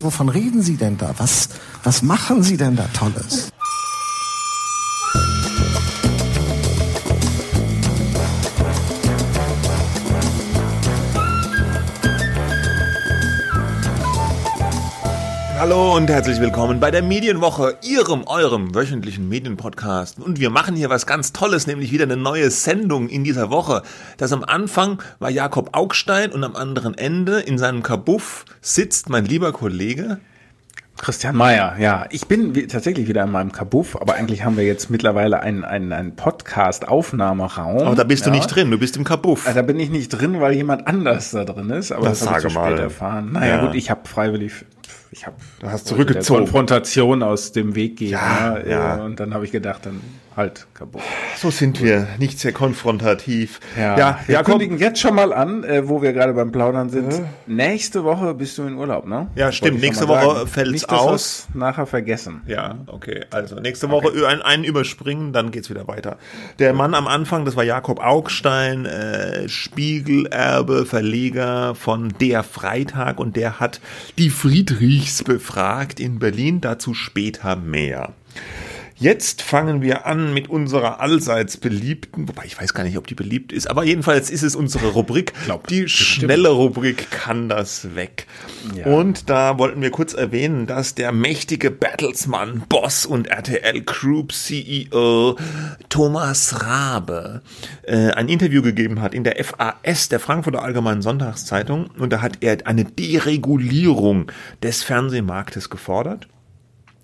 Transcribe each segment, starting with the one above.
Wovon reden Sie denn da? Was, was machen Sie denn da Tolles? Hallo und herzlich willkommen bei der Medienwoche, Ihrem, eurem wöchentlichen Medienpodcast. Und wir machen hier was ganz Tolles, nämlich wieder eine neue Sendung in dieser Woche. Das am Anfang war Jakob Augstein und am anderen Ende in seinem Kabuff sitzt mein lieber Kollege Christian Mayer, ja. Ich bin tatsächlich wieder in meinem Kabuff, aber eigentlich haben wir jetzt mittlerweile einen, einen, einen Podcast-Aufnahmeraum. Aber da bist ja. du nicht drin, du bist im Kabuff. Da bin ich nicht drin, weil jemand anders da drin ist, aber das, das habe ich zu mal. spät erfahren. Naja Ja. gut, ich habe freiwillig, ich habe Du hast zurückgezogen. Konfrontation aus dem Weg gehen. Ja, äh, ja. Und dann habe ich gedacht, dann halt Kabuff. So sind wir, nicht sehr konfrontativ. Ja, wir Jakob, kündigen jetzt schon mal an, äh, wo wir gerade beim Plaudern sind. Nächste Woche bist du in Urlaub, ne? Ja, stimmt. Nächste Woche Nicht, dass aus. Nachher vergessen. Ja, okay. Also nächste Woche ein, einen überspringen, dann geht's wieder weiter. Der Mann am Anfang, das war Jakob Augstein, äh, Spiegelerbe, Verleger von Der Freitag und der hat die Friedrichs befragt in Berlin. Dazu später mehr. Jetzt fangen wir an mit unserer allseits beliebten, wobei ich weiß gar nicht, ob die beliebt ist, aber jedenfalls ist es unsere Rubrik. Glaub, die schnelle Rubrik kann das weg. Ja. Und da wollten wir kurz erwähnen, dass der mächtige Battlesman, Boss und RTL Group CEO Thomas Rabe äh, ein Interview gegeben hat in der FAS, der Frankfurter Allgemeinen Sonntagszeitung. Und da hat er eine Deregulierung des Fernsehmarktes gefordert.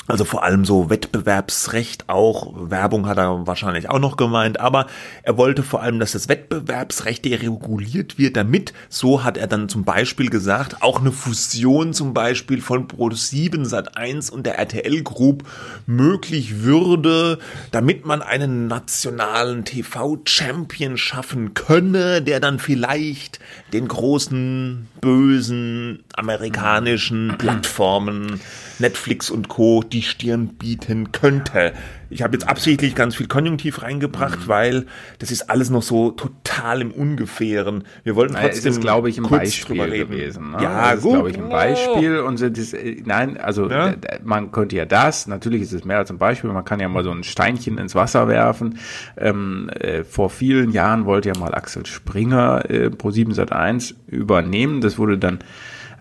Also vor allem so Wettbewerbsrecht auch, Werbung hat er wahrscheinlich auch noch gemeint, aber er wollte vor allem, dass das Wettbewerbsrecht dereguliert wird, damit, so hat er dann zum Beispiel gesagt, auch eine Fusion zum Beispiel von Pro7 Sat1 und der RTL Group möglich würde, damit man einen nationalen TV-Champion schaffen könne, der dann vielleicht den großen, bösen amerikanischen Plattformen Netflix und Co. die Stirn bieten könnte. Ich habe jetzt absichtlich ganz viel Konjunktiv reingebracht, Mhm. weil das ist alles noch so total im Ungefähren. Wir wollten Naja, trotzdem es ist, glaube ich, ein Beispiel drüber reden. gewesen. Ne? Ja, ist, gut. glaube ich, ein Beispiel. Und das, äh, nein, also Ja. man könnte ja das, natürlich ist es mehr als ein Beispiel, man kann ja mal so ein Steinchen ins Wasser werfen. Ähm, äh, vor vielen Jahren wollte ja mal Axel Springer äh, Pro7 Sat1 übernehmen. Das wurde dann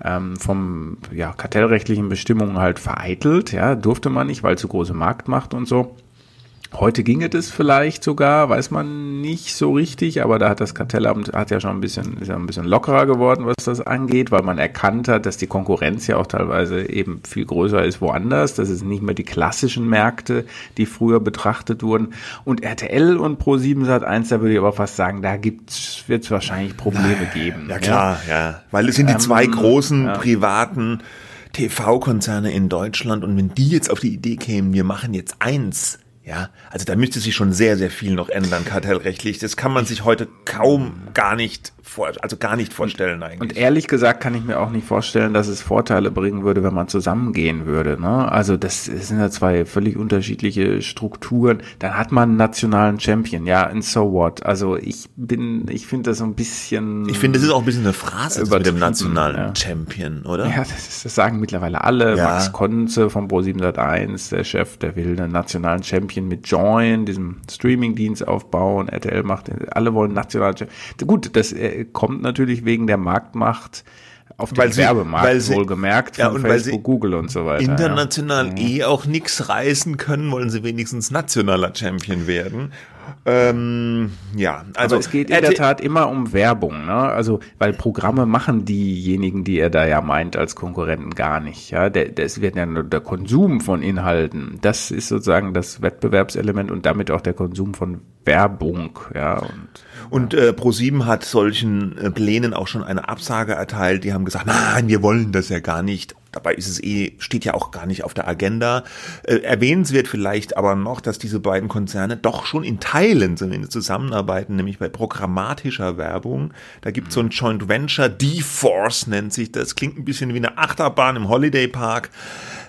ähm, vom ja, kartellrechtlichen Bestimmungen halt vereitelt, ja, durfte man nicht, weil zu große Marktmacht und so. Heute ginge das vielleicht sogar, weiß man nicht so richtig, aber da hat das Kartellamt hat ja schon ein bisschen, ist ja ein bisschen lockerer geworden, was das angeht, weil man erkannt hat, dass die Konkurrenz ja auch teilweise eben viel größer ist woanders. Das ist nicht mehr die klassischen Märkte, die früher betrachtet wurden. Und RTL und Pro7 Sat1, da würde ich aber fast sagen, da gibt's, wird es wahrscheinlich Probleme geben. Ja klar, ja. Weil es sind die Ähm, zwei großen ja. privaten TV-Konzerne in Deutschland und wenn die jetzt auf die Idee kämen, wir machen jetzt eins, ja, also da müsste sich schon sehr, sehr viel noch ändern, kartellrechtlich. Das kann man sich heute kaum gar nicht vor, also gar nicht vorstellen eigentlich. Und ehrlich gesagt kann ich mir auch nicht vorstellen, dass es Vorteile bringen würde, wenn man zusammengehen würde. Ne? Also das sind ja zwei völlig unterschiedliche Strukturen. Dann hat man einen nationalen Champion, ja, and so what? Also ich bin, ich finde das so ein bisschen. ich finde, das ist auch ein bisschen eine Phrase mit dem nationalen ja. Champion, oder? ja, das, ist, das sagen mittlerweile alle. Ja. Max Konze von Pro7 Sat1, der Chef, der will einen nationalen Champion mit Join, diesem Streamingdienst aufbauen. RTL macht, alle wollen nationalen Champion. Gut, das äh, kommt natürlich wegen der Marktmacht auf den Weil sie- Werbemarkt weil sie- wohlgemerkt Ja, von und weil Facebook, sie Google und so weiter. international eh auch nichts reißen können, wollen sie wenigstens nationaler Champion werden. Ähm, ja, also Also es geht in der Tat immer um Werbung, ne? Also weil Programme machen diejenigen, die er da ja meint, als Konkurrenten gar nicht. Ja, der, das wird ja nur der Konsum von Inhalten. Das ist sozusagen das Wettbewerbselement und damit auch der Konsum von Werbung. Ja und Und äh, ProSieben hat solchen äh, Plänen auch schon eine Absage erteilt. Die haben gesagt, nein, wir wollen das ja gar nicht. Dabei ist es eh, steht ja auch gar nicht auf der Agenda. Äh, erwähnenswert vielleicht aber noch, dass diese beiden Konzerne doch schon in Teilen zumindest zusammenarbeiten, nämlich bei programmatischer Werbung. Da gibt es so ein Joint Venture, D-Force nennt sich das. Klingt ein bisschen wie eine Achterbahn im Holiday Park.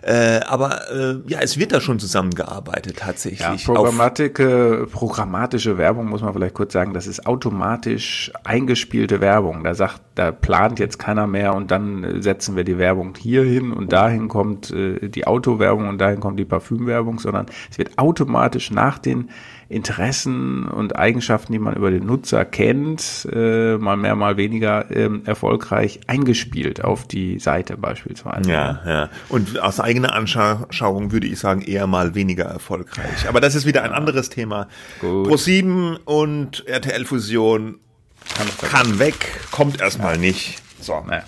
Äh, aber äh, ja, es wird da schon zusammengearbeitet tatsächlich. Ja, Programmatik, äh, programmatische Werbung muss man vielleicht kurz sagen, das ist automatisch eingespielte Werbung. Da sagt, da plant jetzt keiner mehr und dann setzen wir die Werbung hier hin und dahin kommt äh, die Autowerbung und dahin kommt die Parfümwerbung, sondern es wird automatisch nach den Interessen und Eigenschaften, die man über den Nutzer kennt, äh, mal mehr, mal weniger äh, erfolgreich eingespielt auf die Seite beispielsweise. Ja, ja. Und aus eigener Anschauung würde ich sagen, eher mal weniger erfolgreich. Aber das ist wieder ein anderes Thema. Pro7 und RTL Fusion kann, kann weg, kommt erstmal ja. nicht. So. Naja.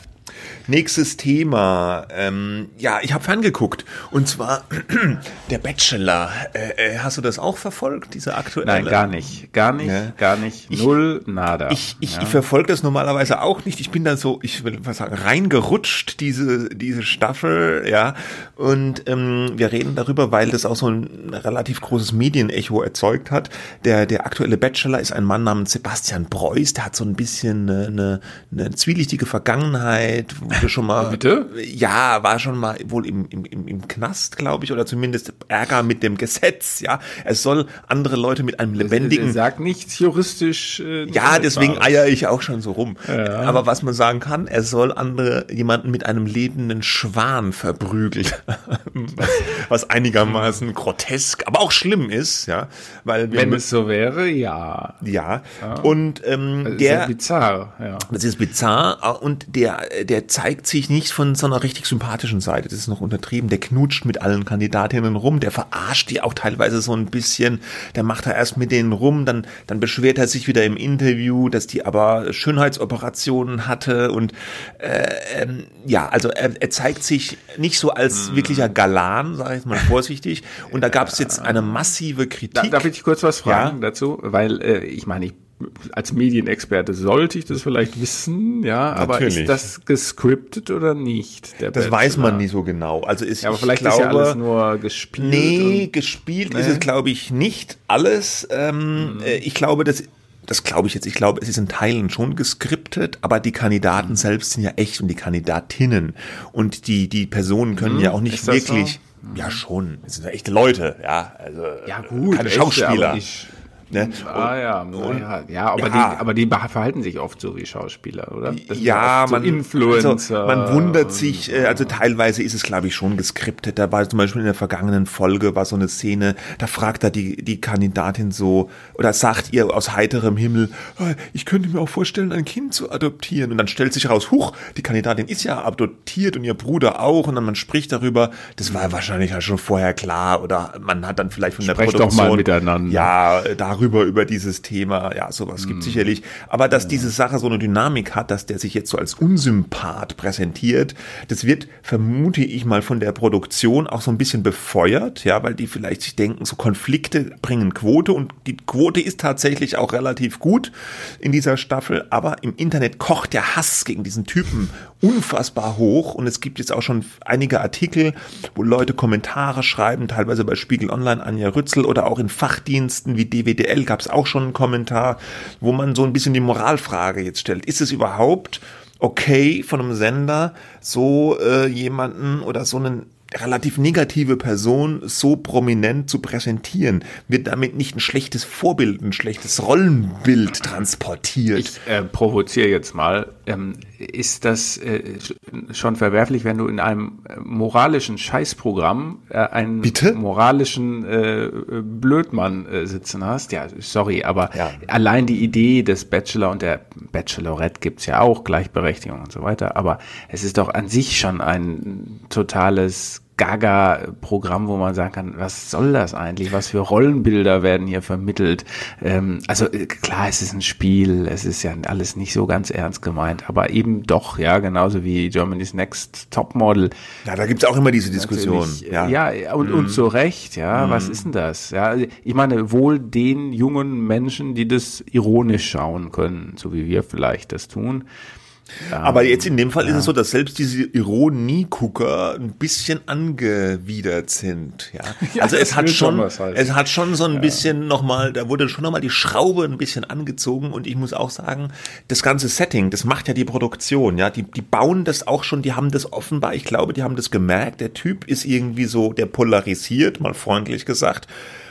Nächstes Thema. Ähm, ja, ich habe ferngeguckt. Und zwar der Bachelor. Äh, äh, hast du das auch verfolgt, diese aktuelle? Nein, gar nicht. Gar nicht, ja. gar nicht. Null, ich, nada. Ich, ich, ja. ich verfolge das normalerweise auch nicht. Ich bin da so, ich will was sagen, reingerutscht, diese, diese Staffel, ja. Und ähm, wir reden darüber, weil das auch so ein relativ großes Medienecho erzeugt hat. Der, der aktuelle Bachelor ist ein Mann namens Sebastian Preuß, der hat so ein bisschen eine, eine, eine zwielichtige Vergangenheit, wurde schon mal. Bitte? Ja, war schon mal wohl im, im, im, Knast, glaube ich, oder zumindest Ärger mit dem Gesetz, ja. Es soll andere Leute mit einem lebendigen. Sagt nichts juristisch. Äh, ja, deswegen eier ich auch schon so rum. Ja. Aber was man sagen kann, er soll andere, jemanden mit einem lebenden Schwan verprügeln. was, einigermaßen grotesk, aber auch schlimm ist, ja. Weil Wenn es so wäre, ja. Ja. ja. Und ähm, das der. Ist ja bizarr, ja. Das ist bizarr und der, der zeigt zeigt sich nicht von so einer richtig sympathischen Seite. Das ist noch untertrieben. Der knutscht mit allen Kandidatinnen rum, der verarscht die auch teilweise so ein bisschen. Der macht er erst mit denen rum, dann, dann beschwert er sich wieder im Interview, dass die aber Schönheitsoperationen hatte und äh, ähm, ja, also er, er zeigt sich nicht so als mm. wirklicher Galan, sage ich mal vorsichtig. Und da gab es jetzt eine massive Kritik. Darf ich kurz was fragen ja? dazu? Weil äh, ich meine, ich als Medienexperte sollte ich das vielleicht wissen, ja, Natürlich. aber ist das gescriptet oder nicht? das Bachelor? weiß man nie so genau. Also ist, ja, aber vielleicht glaube, ist ja alles nur gespielt. Nee, gespielt nee. ist es, glaube ich, nicht alles. Ähm, mhm. Äh, ich glaube, das das glaube ich jetzt, ich glaube, es ist in Teilen schon geskriptet, aber die Kandidaten mhm. selbst sind ja echt und die Kandidatinnen und die, die Personen können mhm, ja auch nicht wirklich, so? ja schon, es sind ja echte Leute, ja, also ja, gut, keine Schauspieler. Ne? Ah ja, und, ja, ja, aber, ja. Die, aber die verhalten sich oft so wie Schauspieler, oder? ja, man, so Influencer. Also, man wundert sich, äh, also teilweise ist es, glaube ich, schon geskriptet. Da war zum Beispiel in der vergangenen Folge war so eine Szene, da fragt er die, die Kandidatin so, oder sagt ihr aus heiterem Himmel, ah, ich könnte mir auch vorstellen, ein Kind zu adoptieren. Und dann stellt sich heraus, huch, die Kandidatin ist ja adoptiert und ihr Bruder auch. Und dann man spricht darüber, das war wahrscheinlich ja schon vorher klar, oder man hat dann vielleicht von Sprecht der Produktion. doch mal miteinander. Ja, da darüber, über dieses Thema. Ja, sowas gibt mm. sicherlich. Aber dass diese Sache so eine Dynamik hat, dass der sich jetzt so als Unsympath präsentiert, das wird, vermute ich mal, von der Produktion auch so ein bisschen befeuert, ja, weil die vielleicht sich denken, so Konflikte bringen Quote und die Quote ist tatsächlich auch relativ gut in dieser Staffel, aber im Internet kocht der Hass gegen diesen Typen unfassbar hoch und es gibt jetzt auch schon einige Artikel, wo Leute Kommentare schreiben, teilweise bei Spiegel Online, Anja Rützel oder auch in Fachdiensten wie DWDL gab es auch schon einen Kommentar, wo man so ein bisschen die Moralfrage jetzt stellt. Ist es überhaupt okay von einem Sender, so äh, jemanden oder so einen relativ negative Person so prominent zu präsentieren, wird damit nicht ein schlechtes Vorbild, ein schlechtes Rollenbild transportiert. Ich äh, provoziere jetzt mal. Ähm, ist das äh, schon verwerflich, wenn du in einem äh, moralischen Scheißprogramm äh, einen Bitte? moralischen äh, Blödmann äh, sitzen hast? Ja, sorry, aber ja. allein die Idee des Bachelor und der Bachelorette gibt's ja auch, Gleichberechtigung und so weiter, aber es ist doch an sich schon ein totales Gaga-Programm, wo man sagen kann, was soll das eigentlich? Was für Rollenbilder werden hier vermittelt? Ähm, also äh, klar, es ist ein Spiel, es ist ja alles nicht so ganz ernst gemeint, aber eben doch, ja, genauso wie Germany's Next Topmodel. Ja, da gibt's auch immer diese Diskussion. Ja, ja und, mhm. und zu Recht, ja, mhm. was ist denn das? Ja, ich meine, wohl den jungen Menschen, die das ironisch schauen können, so wie wir vielleicht das tun. Aber jetzt in dem Fall ist es so, dass selbst diese Ironie-Gucker ein bisschen angewidert sind. Ja, Ja, also es hat schon heißen. es hat schon so ein bisschen nochmal, da wurde schon nochmal die Schraube ein bisschen angezogen und ich muss auch sagen, das ganze Setting, das macht ja die Produktion. Ja, die, die bauen das auch schon, die haben das offenbar, ich glaube, die haben das gemerkt. Der Typ ist irgendwie so, der polarisiert, mal freundlich gesagt.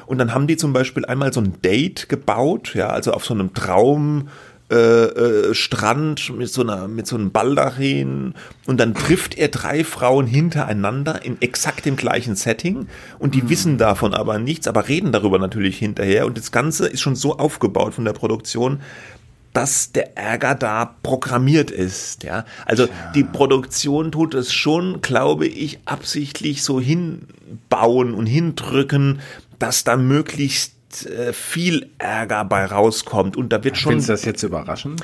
Und dann haben die zum Beispiel einmal so ein Date gebaut, ja, also auf so einem Traum äh, äh, Strand mit so einer mit so einem Baldachin und dann trifft er drei Frauen hintereinander in exakt dem gleichen Setting. Und die wissen davon aber nichts, aber reden darüber natürlich hinterher. Und das Ganze ist schon so aufgebaut von der Produktion, dass der Ärger da programmiert ist, ja. Also die Produktion tut es schon, glaube ich, absichtlich so hinbauen und hindrücken, dass da möglichst äh, viel Ärger bei rauskommt und da wird schon Findest du das jetzt überraschend?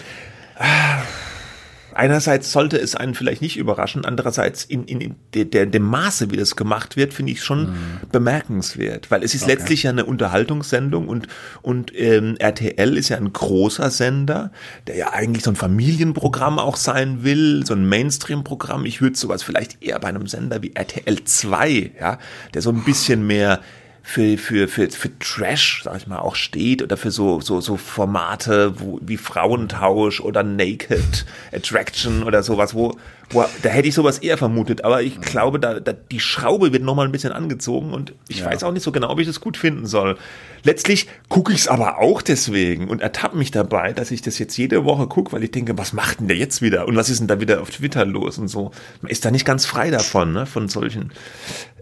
einerseits sollte es einen vielleicht nicht überraschen, andererseits in, in, in der, der, dem Maße, wie das gemacht wird, finde ich schon bemerkenswert, weil es ist letztlich ja eine Unterhaltungssendung und, und ähm, RTL ist ja ein großer Sender, der ja eigentlich so ein Familienprogramm auch sein will, so ein Mainstream-Programm. Ich würde sowas vielleicht eher bei einem Sender wie RTL 2, ja, der so ein bisschen mehr für, für, für, für Trash, sag ich mal, auch steht oder für so, so, so Formate wo, wie Frauentausch oder Naked Attraction oder sowas, wo, wo da hätte ich sowas eher vermutet, aber ich glaube, da, da die Schraube wird nochmal ein bisschen angezogen und ich Ja. weiß auch nicht so genau, ob ich das gut finden soll. Letztlich gucke ich es aber auch deswegen und ertappe mich dabei, dass ich das jetzt jede Woche gucke, weil ich denke, was macht denn der jetzt wieder und was ist denn da wieder auf Twitter los und so. Man ist da nicht ganz frei davon, ne, von solchen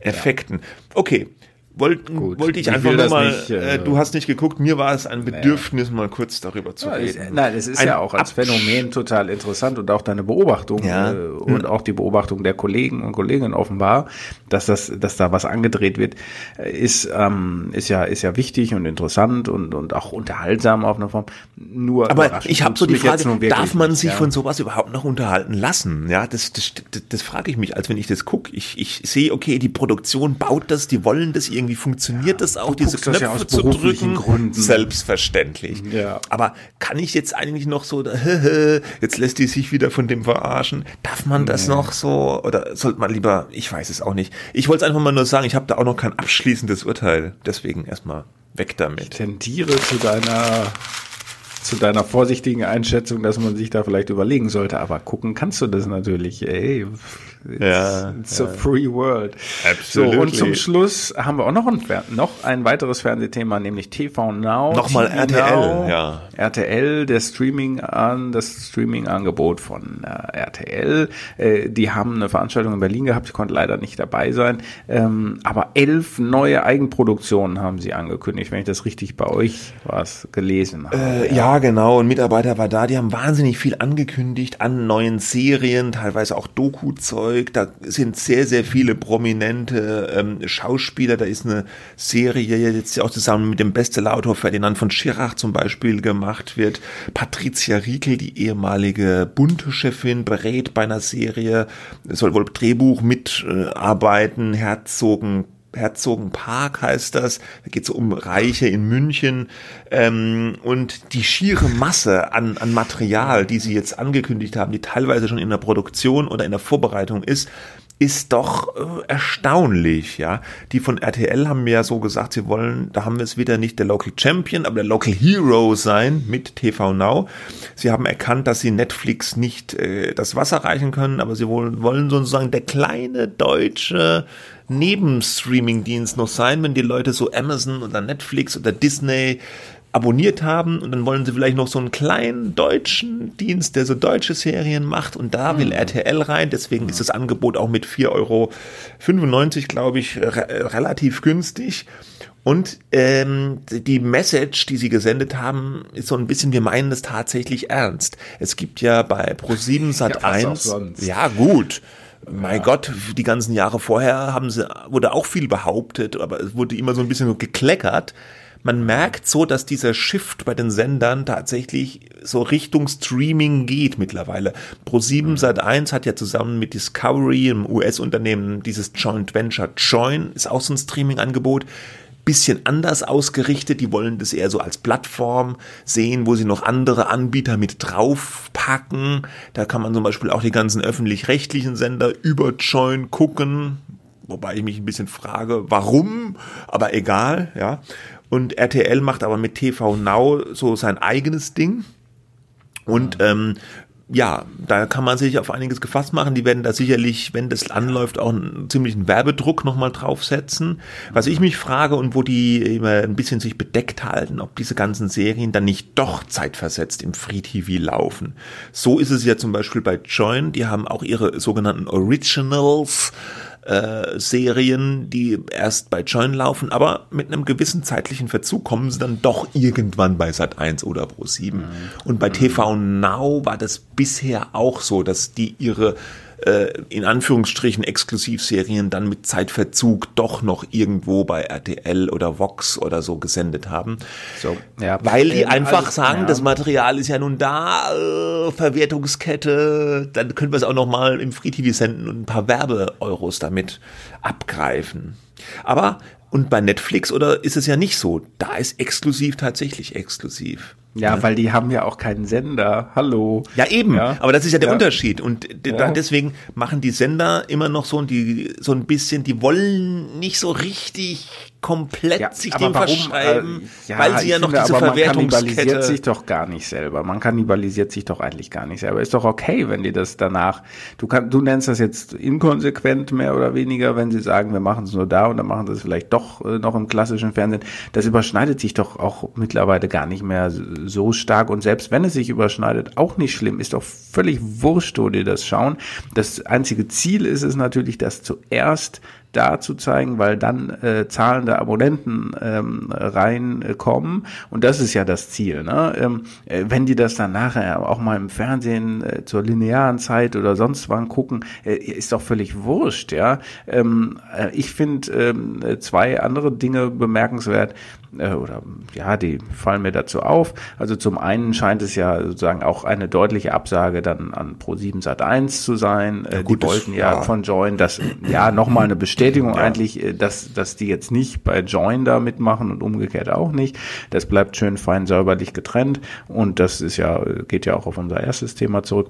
Effekten. Okay. Wollt, Gut. wollte ich Ich einfach nur mal, nicht, äh, äh, du hast nicht geguckt, mir war es ein Bedürfnis, mal kurz darüber zu Ja, reden. nein, es ist Ein ja auch als Absch- Phänomen total interessant und auch deine Beobachtung Ja. äh, und auch die Beobachtung der Kollegen und Kolleginnen offenbar, dass das, dass da was angedreht wird, äh, ist ähm, ist ja ist ja wichtig und interessant und und auch unterhaltsam auf eine Form. Nur Aber ich habe so die Frage, darf man sich ja. von sowas überhaupt noch unterhalten lassen? Ja, das, das, das, das frage ich mich, als wenn ich das gucke. Ich, ich sehe, okay, die Produktion baut das, die wollen das, irgendwie funktioniert das auch, diese ja Knöpfe aus zu drücken. Gründen. Selbstverständlich. Ja. Aber kann ich jetzt eigentlich noch so, jetzt lässt die sich wieder von dem verarschen? Darf man das noch so? Oder sollte man lieber, ich weiß es auch nicht. Ich wollte es einfach mal nur sagen, ich habe da auch noch kein abschließendes Urteil. Deswegen erstmal weg damit. tendiere zu deiner zu deiner vorsichtigen Einschätzung, dass man sich da vielleicht überlegen sollte, aber gucken kannst du das natürlich. Ey, it's, Ja, it's a free world. So, Absolutely. und zum Schluss haben wir auch noch ein, noch ein weiteres Fernsehthema, nämlich TV Now. Nochmal TV RTL, Now. ja. RTL, der Streaming an, das Streaming-Angebot von äh, RTL. Äh, die haben eine Veranstaltung in Berlin gehabt, ich konnte leider nicht dabei sein. Ähm, aber elf neue Eigenproduktionen haben sie angekündigt, wenn ich das richtig bei euch was gelesen habe. Äh, ja, genau. Ein Mitarbeiter war da. Die haben wahnsinnig viel angekündigt an neuen Serien, teilweise auch Doku-Zeug. Da sind sehr, sehr viele prominente ähm, Schauspieler. Da ist eine Serie jetzt auch zusammen mit dem Bestsellerautor Ferdinand von Schirach zum Beispiel gemacht wird. Patricia Riekel, die ehemalige Bunte-Chefin, berät bei einer Serie, soll wohl Drehbuch mitarbeiten. Herzogen Herzogenpark heißt das. Da geht es um Reiche in München. Ähm, und die schiere Masse an, an Material, die sie jetzt angekündigt haben, die teilweise schon in der Produktion oder in der Vorbereitung ist, ist doch äh, erstaunlich, ja. Die von RTL haben mir ja so gesagt, sie wollen, da haben wir es wieder nicht der Local Champion, aber der Local Hero sein mit TV Now. Sie haben erkannt, dass sie Netflix nicht äh, das Wasser reichen können, aber sie wollen, wollen sozusagen der kleine deutsche Nebenstreaming-Dienst noch sein, wenn die Leute so Amazon oder Netflix oder Disney abonniert haben und dann wollen sie vielleicht noch so einen kleinen deutschen Dienst, der so deutsche Serien macht und da will RTL rein, deswegen ist das Angebot auch mit 4,95 Euro, glaube ich, re relativ günstig. Und ähm, die Message, die sie gesendet haben, ist so ein bisschen, wir meinen es tatsächlich ernst. Es gibt ja bei Pro7 Sat Ja, was auch 1, sonst. ja gut, mein Gott, die ganzen Jahre vorher haben sie, wurde auch viel behauptet, aber es wurde immer so ein bisschen gekleckert. Man merkt so, dass dieser Shift bei den Sendern tatsächlich so Richtung Streaming geht mittlerweile. Pro7 Sat1 hat ja zusammen mit Discovery, einem US-Unternehmen, dieses Joint Venture Join, ist auch so ein Streaming-Angebot. bisschen anders ausgerichtet. Die wollen das eher so als Plattform sehen, wo sie noch andere Anbieter mit draufpacken. Da kann man zum Beispiel auch die ganzen öffentlich-rechtlichen Sender über Join gucken. Wobei ich mich ein bisschen frage, warum, aber egal, ja. Und RTL macht aber mit TV Now so sein eigenes Ding. Und ähm, ja, da kann man sich auf einiges gefasst machen. Die werden da sicherlich, wenn das anläuft, auch einen ziemlichen Werbedruck nochmal draufsetzen. Was ich mich frage und wo die immer ein bisschen sich bedeckt halten, ob diese ganzen Serien dann nicht doch zeitversetzt im Free TV laufen. So ist es ja zum Beispiel bei Join. Die haben auch ihre sogenannten Originals äh, Serien, die erst bei Join laufen, aber mit einem gewissen zeitlichen Verzug kommen sie dann doch irgendwann bei Sat 1 oder Pro 7. Mhm. Und bei TV Now war das bisher auch so, dass die ihre äh, in Anführungsstrichen Exklusivserien dann mit Zeitverzug doch noch irgendwo bei RTL oder Vox oder so gesendet haben. So, ja. Weil die ähm, einfach also, sagen, ja. das Material ist ja nun da, äh, Verwertungskette, dann können wir es auch noch mal im Free TV senden und ein paar Werbeeuros damit abgreifen. Aber und bei Netflix oder ist es ja nicht so? Da ist exklusiv tatsächlich exklusiv. Ja, ja, weil die haben ja auch keinen Sender. Hallo. Ja, eben. Ja. Aber das ist ja der ja. Unterschied. Und deswegen machen die Sender immer noch so, die, so ein bisschen, die wollen nicht so richtig komplett ja, sich dem warum, verschreiben, äh, ja, weil sie ja noch finde, diese aber Verwertungskette... Man kannibalisiert sich doch gar nicht selber. Man kannibalisiert sich doch eigentlich gar nicht selber. Ist doch okay, wenn die das danach... Du, kann, du nennst das jetzt inkonsequent mehr oder weniger, wenn sie sagen, wir machen es nur da und dann machen sie es vielleicht doch äh, noch im klassischen Fernsehen. Das überschneidet sich doch auch mittlerweile gar nicht mehr so stark. Und selbst wenn es sich überschneidet, auch nicht schlimm. Ist doch völlig wurscht, wo die das schauen. Das einzige Ziel ist es natürlich, dass zuerst da zu zeigen, weil dann äh, zahlende Abonnenten ähm, reinkommen und das ist ja das Ziel. Ne? Ähm, äh, wenn die das dann nachher auch mal im Fernsehen äh, zur linearen Zeit oder sonst wann gucken, äh, ist doch völlig wurscht. Ja, ähm, äh, ich finde ähm, zwei andere Dinge bemerkenswert äh, oder ja, die fallen mir dazu auf. Also zum einen scheint es ja sozusagen auch eine deutliche Absage dann an Pro7 Sat 1 zu sein. Ja, äh, gut, die wollten ja, ja, von Join das ja nochmal eine Bestätigung ja. eigentlich, äh, dass, dass die jetzt nicht bei Join da mitmachen und umgekehrt auch nicht. Das bleibt schön fein säuberlich getrennt und das ist ja, geht ja auch auf unser erstes Thema zurück.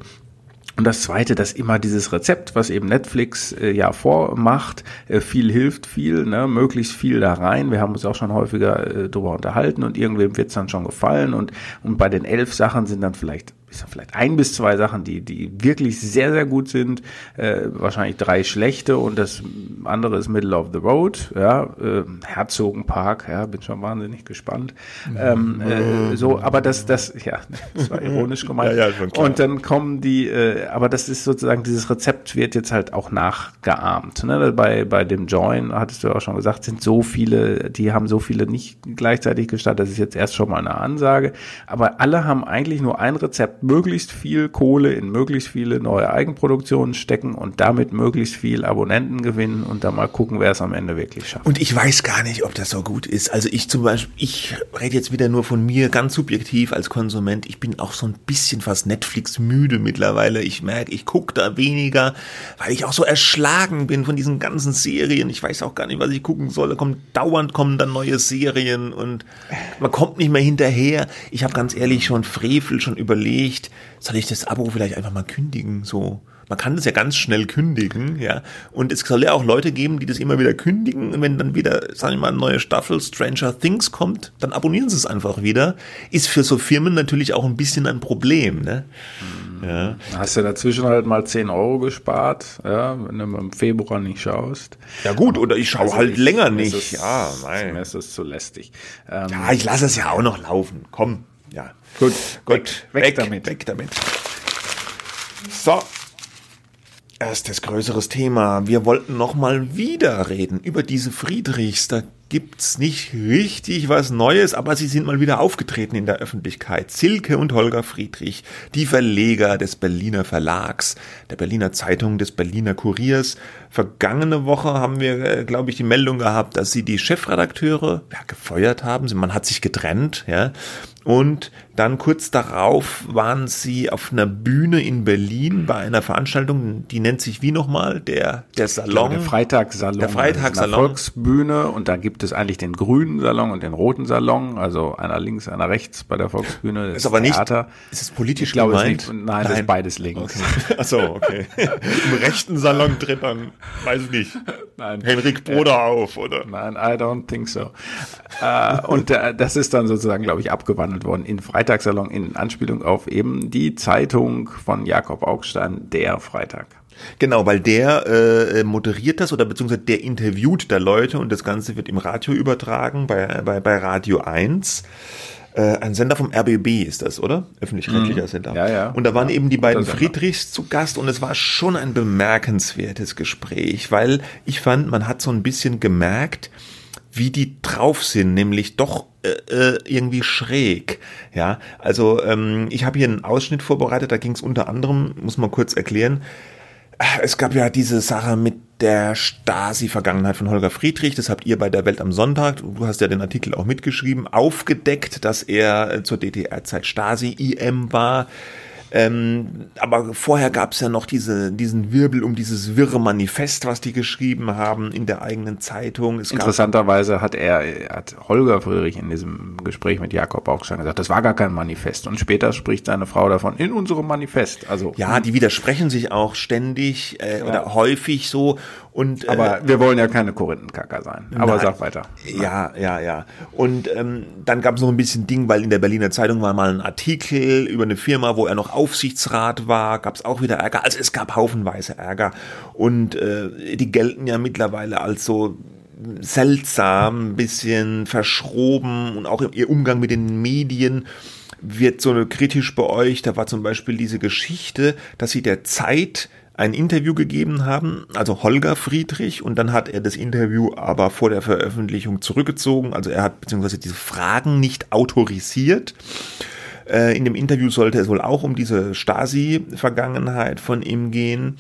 Und das Zweite, dass immer dieses Rezept, was eben Netflix äh, ja vormacht, äh, viel hilft viel, ne? möglichst viel da rein. Wir haben uns auch schon häufiger äh, darüber unterhalten und irgendwem wird es dann schon gefallen. Und, und bei den elf Sachen sind dann vielleicht ist vielleicht ein bis zwei Sachen, die, die wirklich sehr, sehr gut sind. Äh, wahrscheinlich drei schlechte und das andere ist Middle of the Road, ja, äh, Herzogenpark, ja, bin schon wahnsinnig gespannt. Ähm, äh, so, aber das, das, ja, das war ironisch gemeint. ja, ja, schon klar. Und dann kommen die, äh, aber das ist sozusagen, dieses Rezept wird jetzt halt auch nachgeahmt. Ne? Bei, bei dem Join, hattest du auch schon gesagt, sind so viele, die haben so viele nicht gleichzeitig gestartet, das ist jetzt erst schon mal eine Ansage, aber alle haben eigentlich nur ein Rezept möglichst viel Kohle in möglichst viele neue Eigenproduktionen stecken und damit möglichst viel Abonnenten gewinnen und dann mal gucken, wer es am Ende wirklich schafft. Und ich weiß gar nicht, ob das so gut ist. Also ich zum Beispiel, ich rede jetzt wieder nur von mir, ganz subjektiv als Konsument. Ich bin auch so ein bisschen fast Netflix müde mittlerweile. Ich merke, ich gucke da weniger, weil ich auch so erschlagen bin von diesen ganzen Serien. Ich weiß auch gar nicht, was ich gucken soll. Da kommen dauernd kommen dann neue Serien und man kommt nicht mehr hinterher. Ich habe ganz ehrlich schon Frevel schon überlegt, überlegt, soll ich das Abo vielleicht einfach mal kündigen, so. Man kann das ja ganz schnell kündigen, ja. Und es soll ja auch Leute geben, die das immer wieder kündigen. Und wenn dann wieder, sagen wir mal, eine neue Staffel Stranger Things kommt, dann abonnieren sie es einfach wieder. Ist für so Firmen natürlich auch ein bisschen ein Problem, ne? Mhm. Ja. Hast du dazwischen halt mal 10 Euro gespart, ja, wenn du im Februar nicht schaust. Ja gut, oder ich schaue also halt ich, länger nicht. Es, ja, nein. Mir ist es zu lästig. Ähm, ja, ich lasse es ja auch noch laufen. Komm, ja. Gut, gut. Weg, weg, weg damit. Weg damit. So. Erstes größeres Thema. Wir wollten noch mal wieder reden über diese Friedrichs. Da gibt's nicht richtig was Neues, aber sie sind mal wieder aufgetreten in der Öffentlichkeit. Silke und Holger Friedrich, die Verleger des Berliner Verlags, der Berliner Zeitung, des Berliner Kuriers. Vergangene Woche haben wir, äh, glaube ich, die Meldung gehabt, dass sie die Chefredakteure ja, gefeuert haben. Man hat sich getrennt, ja. Und dann kurz darauf waren sie auf einer Bühne in Berlin bei einer Veranstaltung, die nennt sich wie nochmal? Der, der Salon. der Freitagssalon. Der Freitagssalon. Volksbühne und da gibt es eigentlich den grünen Salon und den roten Salon, also einer links, einer rechts bei der Volksbühne. Ist aber Theater. nicht, ist es politisch ich glaube, gemeint? Nicht, nein, nein, das ist beides links. Okay. Achso, okay. Im rechten Salon tritt dann, weiß ich nicht, nein. Henrik Broder äh, auf, oder? Nein, I don't think so. äh, und äh, das ist dann sozusagen, glaube ich, abgewandelt worden in Freitagssalon in Anspielung auf eben die Zeitung von Jakob Augstein, der Freitag. Genau, weil der äh, moderiert das oder beziehungsweise der interviewt da Leute und das Ganze wird im Radio übertragen, bei, bei, bei Radio 1. Äh, ein Sender vom RBB ist das, oder? Öffentlich-rechtlicher mhm. Sender. Ja, ja. Und da waren ja, eben die beiden Friedrichs zu Gast und es war schon ein bemerkenswertes Gespräch, weil ich fand, man hat so ein bisschen gemerkt, wie die drauf sind, nämlich doch äh, äh irgendwie schräg. Ja, also ähm, ich habe hier einen Ausschnitt vorbereitet, da ging es unter anderem, muss man kurz erklären, es gab ja diese Sache mit der Stasi-Vergangenheit von Holger Friedrich, das habt ihr bei der Welt am Sonntag, du hast ja den Artikel auch mitgeschrieben, aufgedeckt, dass er zur DDR-Zeit Stasi-IM war. Ähm, aber vorher gab es ja noch diese, diesen Wirbel um dieses wirre Manifest, was die geschrieben haben in der eigenen Zeitung. Es Interessanterweise hat er, hat Holger Friedrich in diesem Gespräch mit Jakob auch schon gesagt, das war gar kein Manifest. Und später spricht seine Frau davon in unserem Manifest. Also ja, die widersprechen sich auch ständig äh, ja. oder häufig so. Und, aber äh, wir wollen ja keine Korinthenkacker sein. Aber nein, sag weiter. Ja, ja, ja. Und ähm, dann gab es noch ein bisschen Ding, weil in der Berliner Zeitung war mal ein Artikel über eine Firma, wo er noch Aufsichtsrat war, gab es auch wieder Ärger. Also es gab haufenweise Ärger. Und äh, die gelten ja mittlerweile als so seltsam, ein bisschen verschroben und auch ihr Umgang mit den Medien wird so kritisch bei euch. Da war zum Beispiel diese Geschichte, dass sie der Zeit ein Interview gegeben haben, also Holger Friedrich, und dann hat er das Interview aber vor der Veröffentlichung zurückgezogen. Also er hat beziehungsweise diese Fragen nicht autorisiert. Äh, in dem Interview sollte es wohl auch um diese Stasi-Vergangenheit von ihm gehen.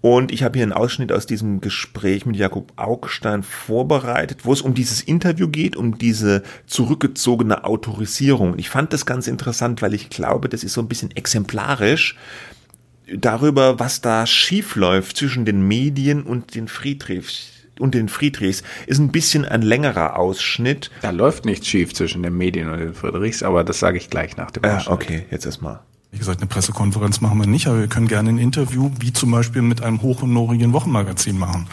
Und ich habe hier einen Ausschnitt aus diesem Gespräch mit Jakob Augstein vorbereitet, wo es um dieses Interview geht, um diese zurückgezogene Autorisierung. Ich fand das ganz interessant, weil ich glaube, das ist so ein bisschen exemplarisch darüber, was da schiefläuft zwischen den Medien und den Friedrichs und den Friedrichs ist ein bisschen ein längerer Ausschnitt. Da läuft nichts schief zwischen den Medien und den Friedrichs, aber das sage ich gleich nach dem Ausschnitt. Ah, okay, jetzt erstmal. Wie gesagt, eine Pressekonferenz machen wir nicht, aber wir können gerne ein Interview, wie zum Beispiel mit einem hochhonorigen Wochenmagazin machen.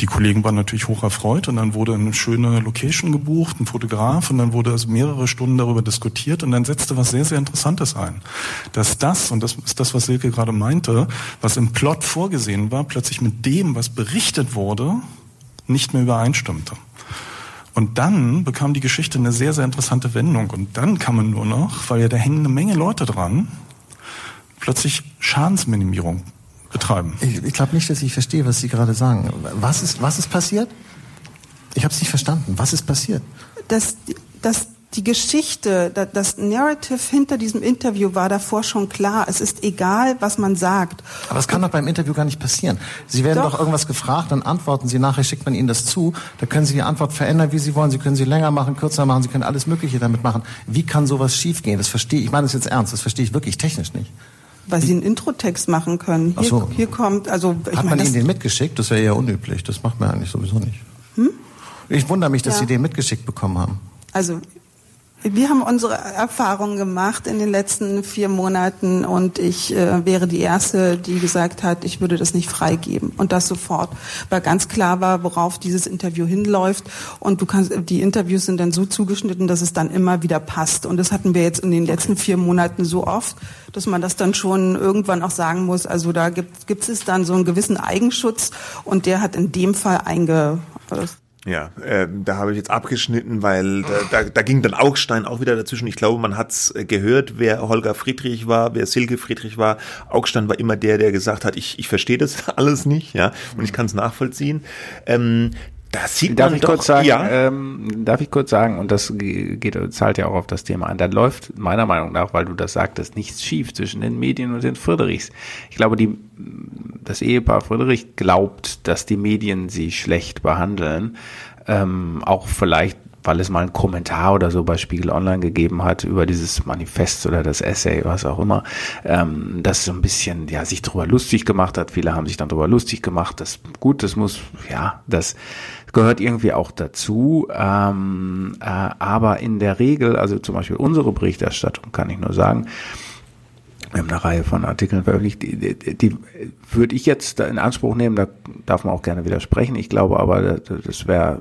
Die Kollegen waren natürlich hoch erfreut und dann wurde eine schöne Location gebucht, ein Fotograf und dann wurde also mehrere Stunden darüber diskutiert und dann setzte was sehr, sehr Interessantes ein. Dass das, und das ist das, was Silke gerade meinte, was im Plot vorgesehen war, plötzlich mit dem, was berichtet wurde, nicht mehr übereinstimmte. Und dann bekam die Geschichte eine sehr, sehr interessante Wendung. Und dann kann man nur noch, weil ja da hängen eine Menge Leute dran, plötzlich Schadensminimierung betreiben. Ich, ich glaube nicht, dass ich verstehe, was Sie gerade sagen. Was ist, was ist passiert? Ich habe es nicht verstanden. Was ist passiert? Dass, dass die Geschichte, das Narrative hinter diesem Interview war davor schon klar. Es ist egal, was man sagt. Aber es kann doch beim Interview gar nicht passieren. Sie werden doch, doch irgendwas gefragt, dann antworten Sie nachher, schickt man Ihnen das zu. Da können Sie die Antwort verändern, wie Sie wollen. Sie können sie länger machen, kürzer machen. Sie können alles Mögliche damit machen. Wie kann sowas schiefgehen? Das verstehe ich. Ich meine das jetzt ernst. Das verstehe ich wirklich technisch nicht. Weil Sie einen Introtext machen können. Hier, so. hier kommt, also ich Hat man Ihnen den mitgeschickt? Das wäre ja unüblich. Das macht man eigentlich sowieso nicht. Hm? Ich wundere mich, dass ja. Sie den mitgeschickt bekommen haben. Also wir haben unsere Erfahrungen gemacht in den letzten vier Monaten und ich äh, wäre die Erste, die gesagt hat, ich würde das nicht freigeben. Und das sofort, weil ganz klar war, worauf dieses Interview hinläuft. Und du kannst, die Interviews sind dann so zugeschnitten, dass es dann immer wieder passt. Und das hatten wir jetzt in den letzten vier Monaten so oft, dass man das dann schon irgendwann auch sagen muss, also da gibt, gibt es dann so einen gewissen Eigenschutz. Und der hat in dem Fall einge ja, äh, da habe ich jetzt abgeschnitten, weil da, da, da ging dann Augstein auch wieder dazwischen. Ich glaube, man hat's äh, gehört, wer Holger Friedrich war, wer Silke Friedrich war. Augstein war immer der, der gesagt hat, ich, ich verstehe das alles nicht, ja, und ich kann es nachvollziehen. Ähm, das sieht darf man ich doch, kurz sagen, ja. ähm, darf ich kurz sagen, und das geht, zahlt ja auch auf das Thema an, da läuft meiner Meinung nach, weil du das sagtest, nichts schief zwischen den Medien und den Friedrichs. Ich glaube, die, das Ehepaar Friedrich glaubt, dass die Medien sie schlecht behandeln, ähm, auch vielleicht weil es mal einen Kommentar oder so bei Spiegel Online gegeben hat über dieses Manifest oder das Essay, was auch immer, ähm, das so ein bisschen, ja, sich darüber lustig gemacht hat. Viele haben sich dann darüber lustig gemacht. Das, gut, das muss, ja, das gehört irgendwie auch dazu. Ähm, äh, aber in der Regel, also zum Beispiel unsere Berichterstattung, kann ich nur sagen, wir haben eine Reihe von Artikeln veröffentlicht, die, die, die würde ich jetzt in Anspruch nehmen, da darf man auch gerne widersprechen. Ich glaube aber, das wäre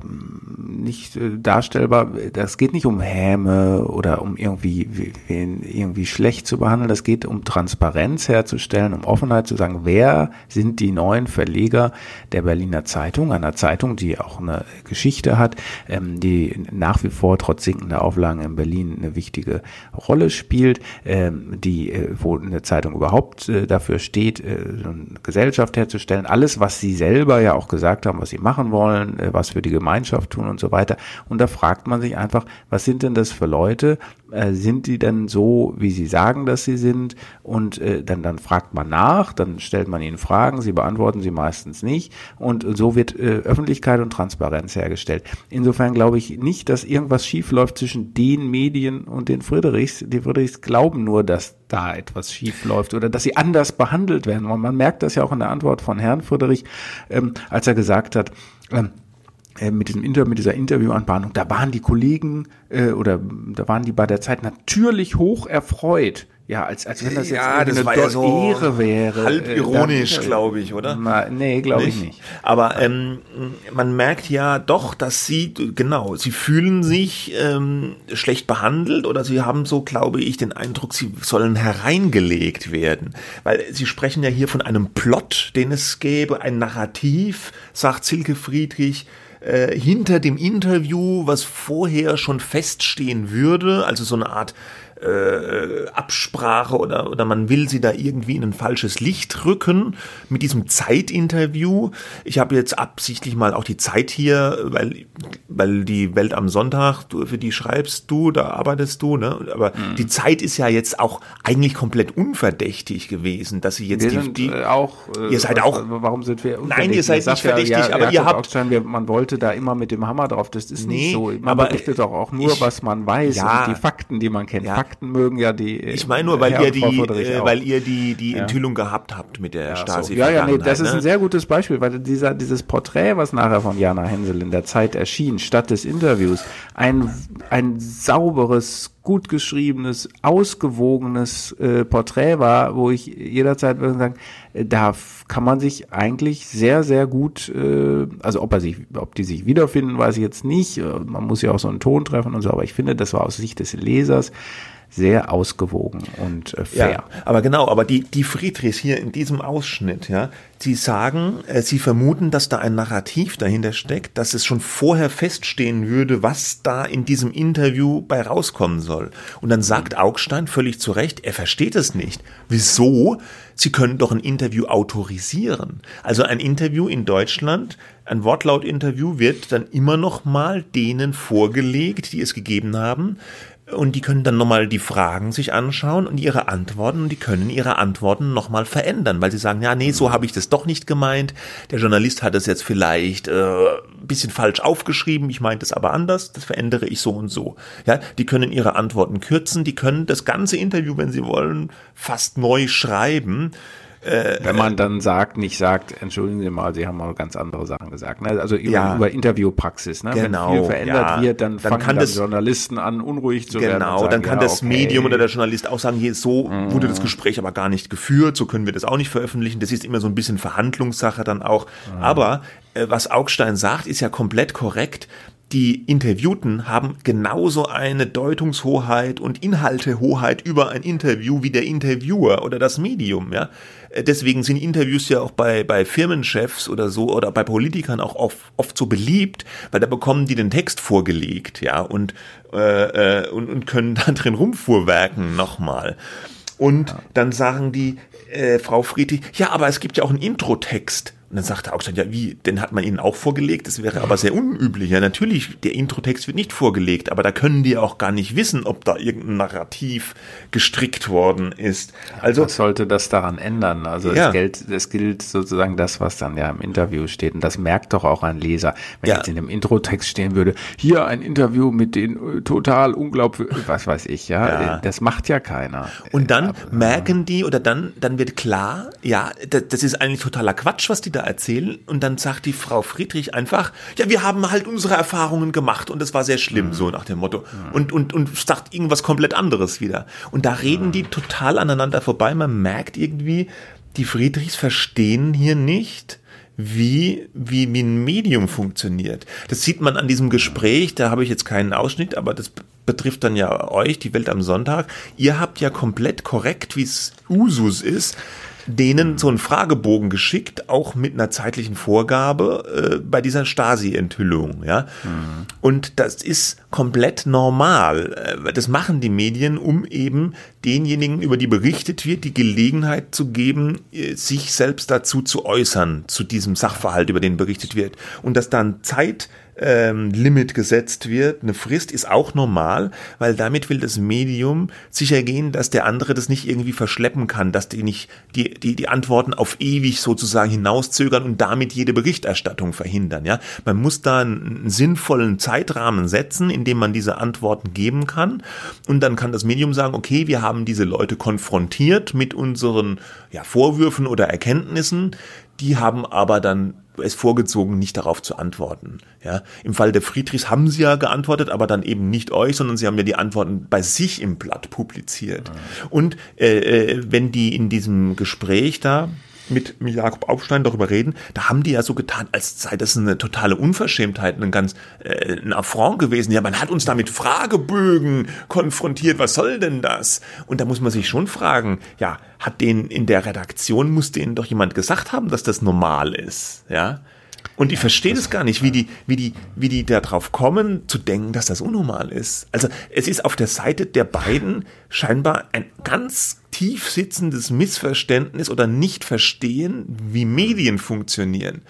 nicht äh, darstellbar. Das geht nicht um Häme oder um irgendwie, irgendwie schlecht zu behandeln. Das geht um Transparenz herzustellen, um Offenheit zu sagen, wer sind die neuen Verleger der Berliner Zeitung, einer Zeitung, die auch eine Geschichte hat, ähm, die nach wie vor trotz sinkender Auflagen in Berlin eine wichtige Rolle spielt, ähm, die, äh, wo eine Zeitung überhaupt äh, dafür steht, eine Gesellschaft herzustellen. Alles, was sie selber ja auch gesagt haben, was sie machen wollen, was für die Gemeinschaft tun und so weiter. Und da fragt man sich einfach, was sind denn das für Leute? Äh, sind die denn so, wie sie sagen, dass sie sind? Und äh, dann, dann fragt man nach, dann stellt man ihnen Fragen, sie beantworten sie meistens nicht. Und so wird äh, Öffentlichkeit und Transparenz hergestellt. Insofern glaube ich nicht, dass irgendwas schief läuft zwischen den Medien und den Friedrichs. Die Friedrichs glauben nur, dass da etwas schief läuft oder dass sie anders behandelt werden. Und man merkt das ja auch in der Antwort von Herrn Friedrich, ähm, als er gesagt hat, ähm, äh, mit diesem Inter mit dieser Interviewanbahnung, da waren die Kollegen äh, oder da waren die bei der Zeit natürlich hoch erfreut. Ja, als, als wenn das jetzt ja, das eine ja so Ehre wäre. Halb Äh, ironisch, dann- glaube ich, oder? Na, nee, glaube ich nicht. Aber ähm, man merkt ja doch, dass sie, genau, sie fühlen sich ähm, schlecht behandelt oder sie haben so, glaube ich, den Eindruck, sie sollen hereingelegt werden. Weil sie sprechen ja hier von einem Plot, den es gäbe, ein Narrativ, sagt Silke Friedrich, äh, hinter dem Interview, was vorher schon feststehen würde, also so eine Art äh, Absprache oder, oder man will sie da irgendwie in ein falsches Licht rücken mit diesem Zeitinterview. Ich habe jetzt absichtlich mal auch die Zeit hier, weil, weil die Welt am Sonntag, du, für die schreibst du, da arbeitest du, ne? Aber Mhm. die Zeit ist ja jetzt auch eigentlich komplett unverdächtig gewesen, dass sie jetzt Wir die, sind die äh, auch. Äh, Ihr seid auch- Warum sind wir? Nein, ihr seid nicht verdächtig, aber ihr habt- wir, man wollte da immer mit dem Hammer drauf. Das ist Nee, nicht so. Man aber berichtet doch auch nur, ich- was man weiß Ja. und die Fakten, die man kennt. Ja. Fakten mögen ja die. äh, ich meine nur, weil Herr ihr die, äh, weil ihr die, die Enthüllung gehabt habt mit der Ja, Stasi. so. ja, ja, nee, das ist ne? ein sehr gutes Beispiel, weil dieser, dieses Porträt, was nachher von Jana Hensel in der Zeit erschien, statt des Interviews, ein, ein sauberes, gut geschriebenes, ausgewogenes äh, Porträt war, wo ich jederzeit würde sagen, äh, da kann man sich eigentlich sehr, sehr gut, äh, also ob er sich, ob die sich wiederfinden, weiß ich jetzt nicht. Äh, Man muss ja auch so einen Ton treffen und so, aber ich finde, das war aus Sicht des Lesers sehr ausgewogen und äh, fair. Ja, aber genau, aber die, die Friedrichs hier in diesem Ausschnitt, ja, sie sagen, äh, sie vermuten, dass da ein Narrativ dahinter steckt, dass es schon vorher feststehen würde, was da in diesem Interview bei rauskommen soll. Und dann sagt Augstein völlig zu Recht, er versteht es nicht. Wieso? Sie können doch ein Interview autorisieren. Also ein Interview in Deutschland, ein Wortlaut-Interview wird dann immer noch mal denen vorgelegt, die es gegeben haben. Und die können dann nochmal die Fragen sich anschauen und ihre Antworten und die können ihre Antworten nochmal verändern, weil sie sagen, ja, nee, so habe ich das doch nicht gemeint. Der Journalist hat es jetzt vielleicht äh, ein bisschen falsch aufgeschrieben, ich meinte es aber anders, das verändere ich so und so. Ja, die können ihre Antworten kürzen, die können das ganze Interview, wenn sie wollen, fast neu schreiben. Wenn man dann sagt, nicht sagt, entschuldigen Sie mal, Sie haben mal ganz andere Sachen gesagt. Ne? Also über, Ja. über Interviewpraxis. Ne? Genau, Wenn viel verändert ja. wird, dann, Dann fangen kann dann das- Journalisten an, unruhig zu werden. und Genau, dann kann ja, das okay. Medium oder der Journalist auch sagen, hier so wurde das Gespräch aber gar nicht geführt, so können wir das auch nicht veröffentlichen. Das ist immer so ein bisschen Verhandlungssache dann auch. Aber äh, was Augstein sagt, ist ja komplett korrekt. Die Interviewten haben genauso eine Deutungshoheit und Inhaltehoheit über ein Interview wie der Interviewer oder das Medium, ja. Äh, Deswegen sind Interviews ja auch bei, bei Firmenchefs oder so oder bei Politikern auch oft, oft so beliebt, weil da bekommen die den Text vorgelegt, ja, und, äh, äh, und, und können da drin rumfuhrwerken nochmal. Und dann sagen die, äh, Frau Friedrich, ja, aber es gibt ja auch einen Introtext. Und dann sagte Augstein, ja, wie, den hat man Ihnen auch vorgelegt? Das wäre aber sehr unüblich. Ja, natürlich, der Introtext wird nicht vorgelegt, aber da können die auch gar nicht wissen, ob da irgendein Narrativ gestrickt worden ist. Also was sollte das daran ändern? Also Ja. es, gilt, es gilt sozusagen das, was dann ja im Interview steht. Und das merkt doch auch ein Leser. Wenn Ja. jetzt in dem Introtext stehen würde, hier ein Interview mit den äh, total unglaubwürdigen, was weiß ich, ja, Ja. Äh, das macht ja keiner. Und dann Aber- merken die oder dann, dann wird klar, ja, da- das ist eigentlich totaler Quatsch, was die da erzählen. Und dann sagt die Frau Friedrich einfach, ja, wir haben halt unsere Erfahrungen gemacht und das war sehr schlimm, so nach dem Motto. Und, und, und sagt irgendwas komplett anderes wieder. Und da reden die total aneinander vorbei. Man merkt irgendwie, die Friedrichs verstehen hier nicht, wie, wie, wie ein Medium funktioniert. Das sieht man an diesem Gespräch, da habe ich jetzt keinen Ausschnitt, aber das betrifft dann ja euch, die Welt am Sonntag. Ihr habt ja komplett korrekt, wie es Usus ist, denen so einen Fragebogen geschickt, auch mit einer zeitlichen Vorgabe äh, bei dieser Stasi-Enthüllung, ja. Und das ist komplett normal. Äh, Das machen die Medien, um eben denjenigen, über die berichtet wird, die Gelegenheit zu geben, äh, sich selbst dazu zu äußern, zu diesem Sachverhalt, über den berichtet wird. Und dass dann Zeit ähm, Limit gesetzt wird, eine Frist ist auch normal, weil damit will das Medium sicher gehen, dass der andere das nicht irgendwie verschleppen kann, dass die nicht die, die, die Antworten auf ewig sozusagen hinauszögern und damit jede Berichterstattung verhindern. Ja, man muss da einen sinnvollen Zeitrahmen setzen, in dem man diese Antworten geben kann. Und dann kann das Medium sagen, okay, wir haben diese Leute konfrontiert mit unseren ja, Vorwürfen oder Erkenntnissen, die haben aber dann es vorgezogen, nicht darauf zu antworten. Ja, im Fall der Friedrichs haben sie ja geantwortet, aber dann eben nicht euch, sondern sie haben ja die Antworten bei sich im Blatt publiziert. Und äh, äh, wenn die in diesem Gespräch da mit Jakob Aufstein darüber reden, da haben die ja so getan, als sei das eine totale Unverschämtheit, ein ganz äh, ein Affront gewesen. Ja, man hat uns da mit Fragebögen konfrontiert. Was soll denn das? Und da muss man sich schon fragen, ja, hat denen in der Redaktion muss denen doch jemand gesagt haben, dass das normal ist, ja? Und ich verstehe das gar nicht, wie die, wie die, wie die da drauf kommen, zu denken, dass das unnormal ist. Also es ist auf der Seite der beiden scheinbar ein ganz tief sitzendes Missverständnis oder nicht verstehen, wie Medien funktionieren.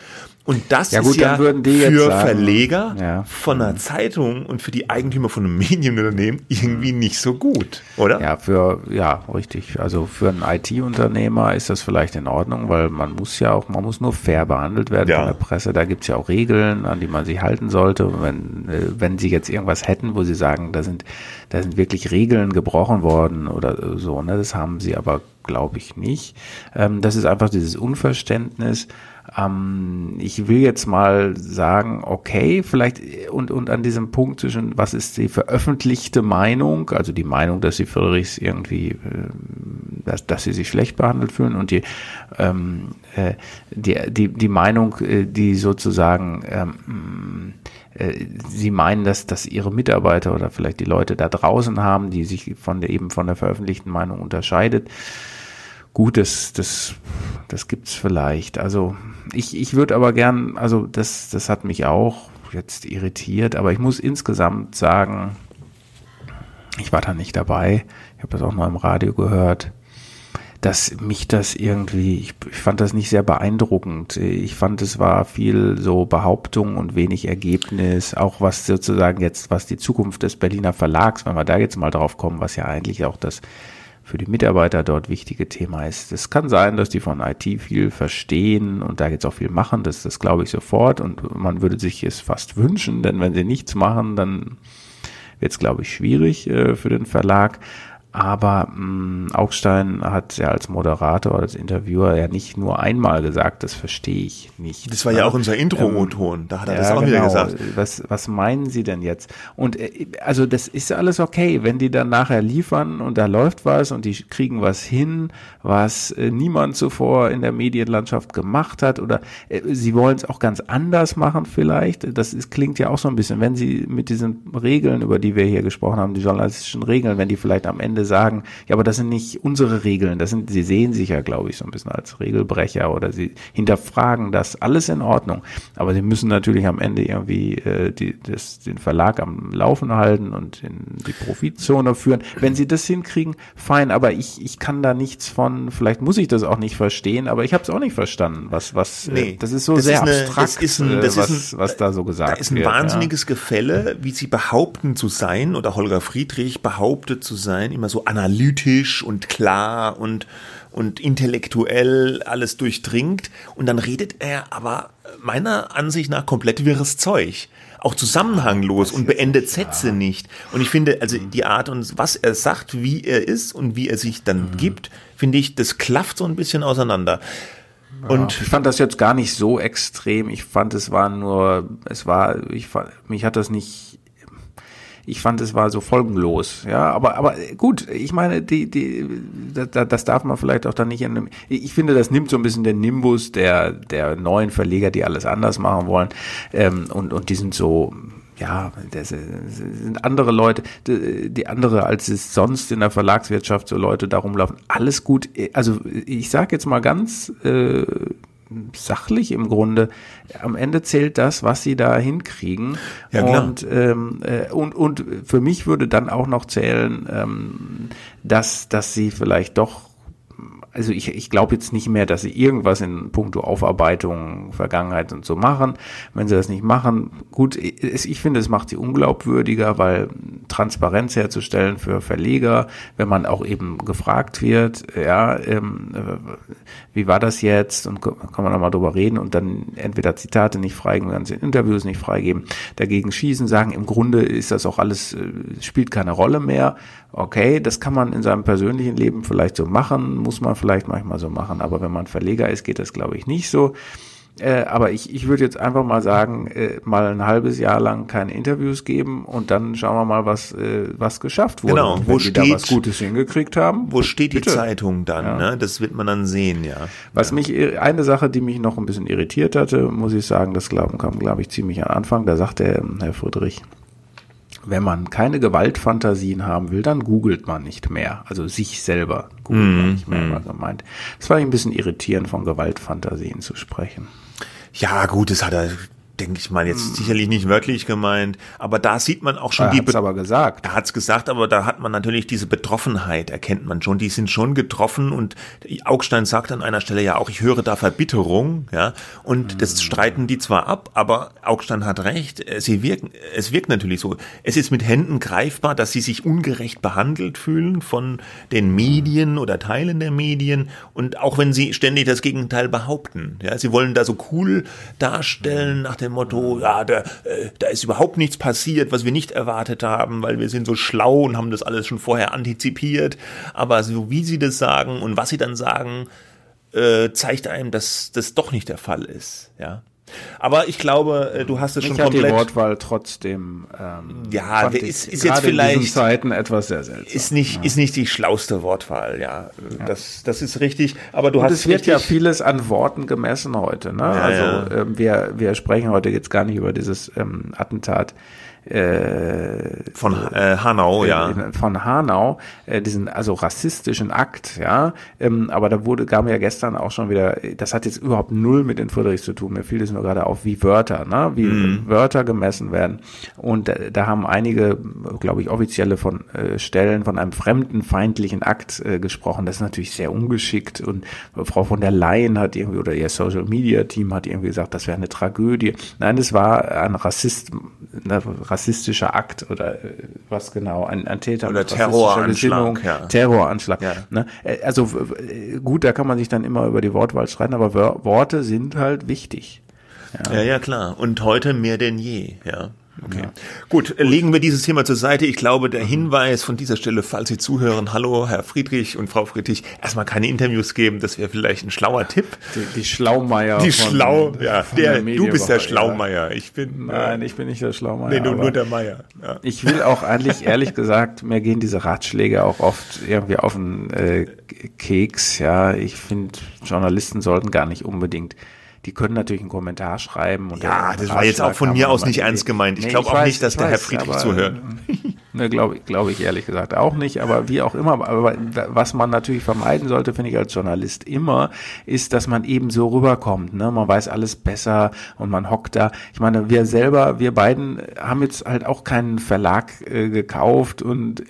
Und das Ja ist gut, dann ja für sagen- Verleger Ja. von einer Zeitung und für die Eigentümer von einem Medienunternehmen irgendwie nicht so gut, oder? Ja, für, ja, richtig. Also für einen IT-Unternehmer ist das vielleicht in Ordnung, weil man muss ja auch, man muss nur fair behandelt werden Ja. von der Presse. Da gibt's ja auch Regeln, an die man sich halten sollte. Und Wenn, äh, wenn sie jetzt irgendwas hätten, wo sie sagen, da sind, da sind wirklich Regeln gebrochen worden oder so, ne, das haben sie aber, glaube ich, nicht. Ähm, das ist einfach dieses Unverständnis. Ähm, ich will jetzt mal sagen, okay, vielleicht und, und an diesem Punkt zwischen, was ist die veröffentlichte Meinung, also die Meinung, dass die Friedrichs irgendwie, äh, dass, dass sie sich schlecht behandelt fühlen und die, ähm, äh, die, die, die Meinung, äh, die sozusagen, ähm, äh, sie meinen, dass, dass ihre Mitarbeiter oder vielleicht die Leute da draußen haben, die sich von der eben von der veröffentlichten Meinung unterscheidet. Gut, das, das, das gibt's vielleicht. Also ich, ich würde aber gern, also das, das hat mich auch jetzt irritiert, aber ich muss insgesamt sagen, ich war da nicht dabei. Ich habe das auch nur im Radio gehört, dass mich das irgendwie, ich, ich fand das nicht sehr beeindruckend. Ich fand, es war viel so Behauptung und wenig Ergebnis, auch was sozusagen jetzt, was die Zukunft des Berliner Verlags, wenn wir da jetzt mal drauf kommen, was ja eigentlich auch das für die Mitarbeiter dort wichtige Thema ist. Es kann sein, dass die von IT viel verstehen und da jetzt auch viel machen, das, das glaube ich sofort und man würde sich es fast wünschen, denn wenn sie nichts machen, dann wird es, glaube ich, schwierig äh, für den Verlag. Aber mh, Augstein hat ja als Moderator oder als Interviewer ja nicht nur einmal gesagt, das verstehe ich nicht. Das war ja auch unser Intro-O-Ton, da hat er das auch wieder gesagt. Was, was meinen Sie denn jetzt? Und äh, also das ist alles okay, wenn die dann nachher liefern und da läuft was und die kriegen was hin, was äh, niemand zuvor in der Medienlandschaft gemacht hat oder äh, sie wollen es auch ganz anders machen vielleicht. Das ist, klingt ja auch so ein bisschen, wenn sie mit diesen Regeln, über die wir hier gesprochen haben, die journalistischen Regeln, wenn die vielleicht am Ende alle sagen, ja, aber das sind nicht unsere Regeln, das sind, sie sehen sich ja, glaube ich, so ein bisschen als Regelbrecher oder sie hinterfragen das, alles in Ordnung. Aber sie müssen natürlich am Ende irgendwie äh, die, das, den Verlag am Laufen halten und in die Profitzone führen. Wenn sie das hinkriegen, fein, aber ich, ich kann da nichts von, vielleicht muss ich das auch nicht verstehen, aber ich habe es auch nicht verstanden, was, was, äh, nee, äh, das ist so das sehr ist eine, abstrakt, das ist ein, das äh, was, ist ein, was da so gesagt Da ist ein wird, wahnsinniges ja. Gefälle, wie sie behaupten zu sein, oder Holger Friedrich behauptet zu sein, immer so analytisch und klar und, und intellektuell alles durchdringt. Und dann redet er aber meiner Ansicht nach komplett wirres Zeug. Auch zusammenhanglos und beendet Sätze nicht. Und ich finde, also die Art und was er sagt, wie er ist und wie er sich dann Mhm. gibt, finde ich, das klafft so ein bisschen auseinander. Und ich fand das jetzt gar nicht so extrem. Ich fand, es war nur, es war, ich fand, mich hat das nicht, ich fand, es war so folgenlos, ja, aber, aber gut, ich meine, die, die, das, das darf man vielleicht auch dann nicht in einem, ich finde, das nimmt so ein bisschen den Nimbus der, der neuen Verleger, die alles anders machen wollen, ähm, und, und die sind so, ja, das sind andere Leute, die, andere, als es sonst in der Verlagswirtschaft so Leute darum laufen. Alles gut. Also ich sage jetzt mal ganz äh, sachlich im Grunde. Am Ende zählt das, was sie da hinkriegen. Ja, klar. Und, ähm, äh, und und für mich würde dann auch noch zählen, ähm, dass dass sie vielleicht doch also ich, ich glaube jetzt nicht mehr, dass sie irgendwas in puncto Aufarbeitung, Vergangenheit und so machen. Wenn sie das nicht machen, gut, ich finde, es macht sie unglaubwürdiger, weil Transparenz herzustellen für Verleger, wenn man auch eben gefragt wird, ja, ähm, äh, wie war das jetzt und kann man nochmal drüber reden und dann entweder Zitate nicht freigeben, ganze Interviews nicht freigeben, dagegen schießen, sagen, im Grunde ist das auch alles, äh, spielt keine Rolle mehr. Okay, das kann man in seinem persönlichen Leben vielleicht so machen, muss man vielleicht manchmal so machen, aber wenn man Verleger ist, geht das, glaube ich, nicht so. Äh, aber ich, ich würde jetzt einfach mal sagen, äh, mal ein halbes Jahr lang keine Interviews geben und dann schauen wir mal, was, äh, was geschafft wurde. Genau, wo die da steht- was Gutes hingekriegt haben. wo steht die bitte. Zeitung dann? Ja. Ne? Das wird man dann sehen, ja. Was mich, eine Sache, die mich noch ein bisschen irritiert hatte, muss ich sagen, das glauben kam, glaube ich, ziemlich am Anfang. Da sagte der, Herr Friedrich, wenn man keine Gewaltfantasien haben will, dann googelt man nicht mehr. Also sich selber googelt man nicht mehr, war gemeint. Das war ein bisschen irritierend, von Gewaltfantasien zu sprechen. Ja, gut, das hat er, denke ich mal, jetzt sicherlich nicht wörtlich gemeint, aber da sieht man auch schon Er die hat's aber gesagt. Er hat's gesagt, aber da hat man natürlich diese Betroffenheit, erkennt man schon. Die sind schon getroffen und Augstein sagt an einer Stelle ja auch, ich höre da Verbitterung, ja. Und das streiten die zwar ab, aber Augstein hat recht. äh, Sie wirken, es wirkt natürlich so. Es ist mit Händen greifbar, dass sie sich ungerecht behandelt fühlen von den Medien oder Teilen der Medien. Und auch wenn sie ständig das Gegenteil behaupten, ja. Sie wollen da so cool darstellen nach dem Motto, ja, da, äh, da ist überhaupt nichts passiert, was wir nicht erwartet haben, weil wir sind so schlau und haben das alles schon vorher antizipiert. Aber so wie sie das sagen und was sie dann sagen, äh, zeigt einem, dass das doch nicht der Fall ist. Ja. Aber ich glaube, äh, du hast es schon Mich hat die komplett. Wortwahl trotzdem ähm, Ja, ist- ist jetzt vielleicht- in diesen Zeiten etwas sehr seltsam. Ist nicht, ist nicht die schlauste Wortwahl, ja. Das, das ist richtig. Aber du Und hast es wird ja vieles an Worten gemessen heute. Ne? also ja. Ähm, wir, wir sprechen heute jetzt gar nicht über dieses ähm, Attentat äh, von äh, Hanau, ja. in- von Hanau, äh, diesen also rassistischen Akt, ja. Ähm, aber da wurde, gab ja gestern auch schon wieder, das hat jetzt überhaupt null mit den Friedrichs zu tun. Mir fiel es nur gerade auf, wie Wörter, ne? Wie Mhm. Wörter gemessen werden. Und da, da haben einige, glaube ich, offizielle von äh, Stellen von einem fremdenfeindlichen Akt äh, gesprochen. Das ist natürlich sehr ungeschickt. Und Frau von der Leyen hat irgendwie, oder ihr Social Media Team hat irgendwie gesagt, das wäre eine Tragödie. Nein, das war ein Rassist, ein rassistischer Akt oder äh, was genau, ein, ein Täter Oder Terroranschlag, ja. Terroranschlag. Ja. Ne? Äh, Also gut, da kann man sich dann immer über die Wortwahl streiten, aber Worte sind halt wichtig. Ja, ja, klar. Und heute mehr denn je, ja. Okay. Gut, äh, legen wir dieses Thema zur Seite. Ich glaube, der Hinweis von dieser Stelle, falls Sie zuhören, hallo Herr Friedrich und Frau Friedrich, erstmal keine Interviews geben, das wäre vielleicht ein schlauer Tipp. Die, die Schlaumeier. Die von- Schlau, ja, der, der du bist der Schlaumeier. Ich bin, Ja. Nein, äh, ich bin nicht der Schlaumeier. nee, du, nur der Meier. Ja. Ich will auch eigentlich, ehrlich gesagt, mir gehen diese Ratschläge auch oft irgendwie auf den äh, Keks. Ja, ich finde, Journalisten sollten gar nicht unbedingt. Die können natürlich einen Kommentar schreiben. Und Ja, das war jetzt auch von mir aus nicht ernst gemeint. Ich Nee, glaube auch weiß, nicht, dass der Herr weiß, Friedrich aber, zuhört. Ne, glaube glaube ich ehrlich gesagt auch nicht, aber wie auch immer. Aber was man natürlich vermeiden sollte, finde ich als Journalist immer, ist, dass man eben so rüberkommt. Ne? Man weiß alles besser und man hockt da. Ich meine, wir selber, wir beiden haben jetzt halt auch keinen Verlag äh, gekauft und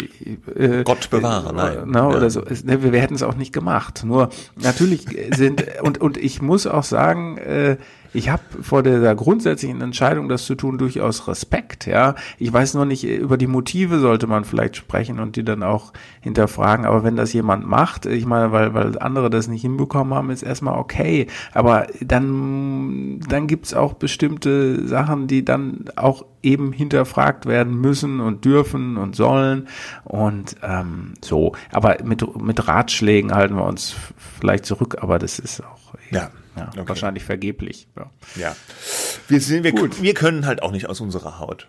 äh, Gott bewahre, äh, nein. Ne, oder ja. so. Ne, wir, wir hätten es auch nicht gemacht. Nur natürlich sind und und ich muss auch sagen, äh, ich habe vor der grundsätzlichen Entscheidung, das zu tun, durchaus Respekt. Ja, ich weiß nur nicht über die Motive sollte man vielleicht sprechen und die dann auch hinterfragen. Aber wenn das jemand macht, ich meine, weil weil andere das nicht hinbekommen haben, ist erstmal okay. Aber dann dann gibt's auch bestimmte Sachen, die dann auch eben hinterfragt werden müssen und dürfen und sollen und ähm, so. Aber mit mit Ratschlägen halten wir uns vielleicht zurück. Aber das ist auch ja. Ja, okay. wahrscheinlich vergeblich. Ja. ja. Wir, sind, wir, Gut. wir können halt auch nicht aus unserer Haut.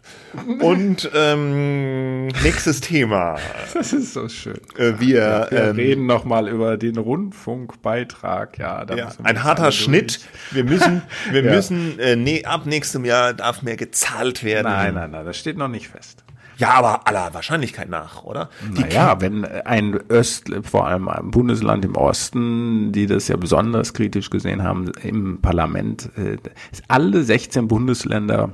Und ähm, nächstes Thema. Das ist so schön. Äh, wir wir ähm, reden nochmal über den Rundfunkbeitrag. Ja, da ja ein harter Schnitt. Wir müssen, wir ja. müssen äh, nee, ab nächstem Jahr darf mehr gezahlt werden. Nein, nein, nein, das steht noch nicht fest. Ja, aber aller Wahrscheinlichkeit nach, oder? naja, wenn ein Öst, vor allem ein Bundesland im Osten, die das ja besonders kritisch gesehen haben, im Parlament, äh, alle 16 Bundesländer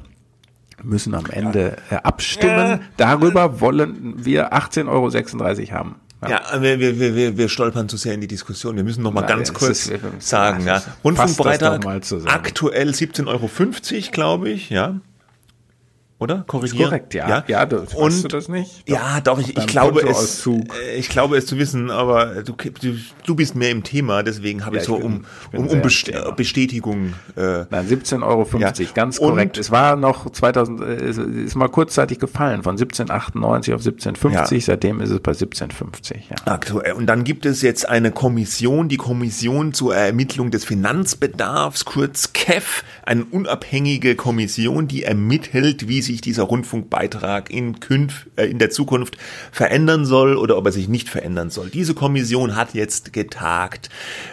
müssen am Ende ja. Äh, abstimmen. Ja. Darüber wollen wir 18,36 Euro haben. Ja, ja wir, wir, wir, wir stolpern zu sehr in die Diskussion. Wir müssen noch mal ganz kurz ist, sagen, ja. Rundfunkbreitag aktuell 17,50 Euro, glaube ich, ja oder? Korrigieren. korrekt, ja. Ja, ja du, und, du das nicht? Doch, ja, doch, ich, ich glaube es, äh, ich glaube es zu wissen, aber du, du, du bist mehr im Thema, deswegen habe ja, ich so bin, um, um, um Bestätigung. Äh, Nein, 17,50 Euro, ja. ganz korrekt. Und, es war noch 2000, äh, ist mal kurzzeitig gefallen, von 17,98 auf 17,50, ja. seitdem ist es bei 17,50. Ja. Aktuell. Und dann gibt es jetzt eine Kommission, die Kommission zur Ermittlung des Finanzbedarfs, kurz KEF, eine unabhängige Kommission, die ermittelt, wie sich dieser Rundfunkbeitrag in, Künf, äh, in der Zukunft verändern soll oder ob er sich nicht verändern soll. Diese Kommission hat jetzt getagt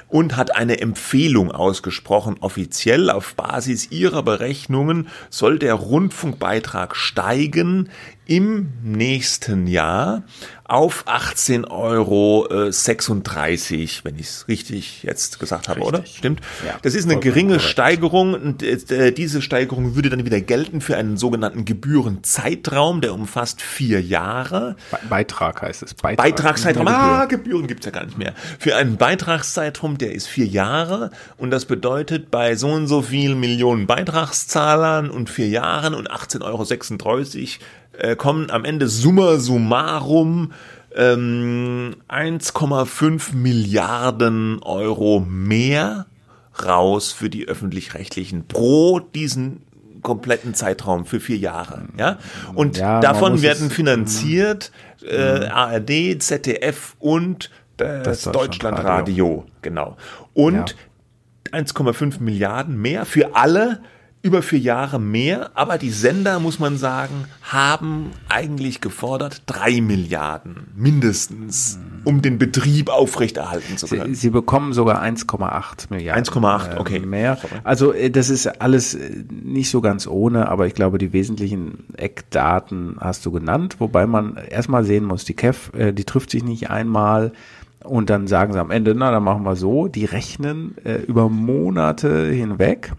und hat eine Empfehlung ausgesprochen. Offiziell auf Basis ihrer Berechnungen soll der Rundfunkbeitrag steigen im nächsten Jahr auf 18,36 Euro, wenn ich es richtig jetzt gesagt habe, richtig. oder? Stimmt? Ja, das ist eine geringe korrekt. Steigerung und äh, diese Steigerung würde dann wieder gelten für einen sogenannten Gebührenzeitraum, der umfasst vier Jahre. Beitrag heißt es. Beitrag. Beitragszeitraum. Ah, Gebühren gibt's ja gar nicht mehr. Für einen Beitragszeitraum, der ist vier Jahre und das bedeutet bei so und so vielen Millionen Beitragszahlern und vier Jahren und 18,36 Euro äh, kommen am Ende summa summarum ähm, 1,5 Milliarden Euro mehr raus für die öffentlich-rechtlichen pro diesen kompletten Zeitraum für vier Jahre. Ja? Und ja, davon werden finanziert äh, ARD, ZDF und äh, das Deutschlandradio. Genau. Und ja. 1,5 Milliarden mehr für alle über vier Jahre mehr, aber die Sender, muss man sagen, haben eigentlich gefordert drei Milliarden mindestens, um den Betrieb aufrechterhalten zu können. Sie, Sie bekommen sogar 1,8 Milliarden. 1,8, okay. Äh, mehr. Also äh, das ist alles äh, nicht so ganz ohne, aber ich glaube, die wesentlichen Eckdaten hast du genannt, wobei man erstmal sehen muss, die KEF, die trifft sich nicht einmal und dann sagen sie am Ende, na, dann machen wir so, die rechnen äh, über Monate hinweg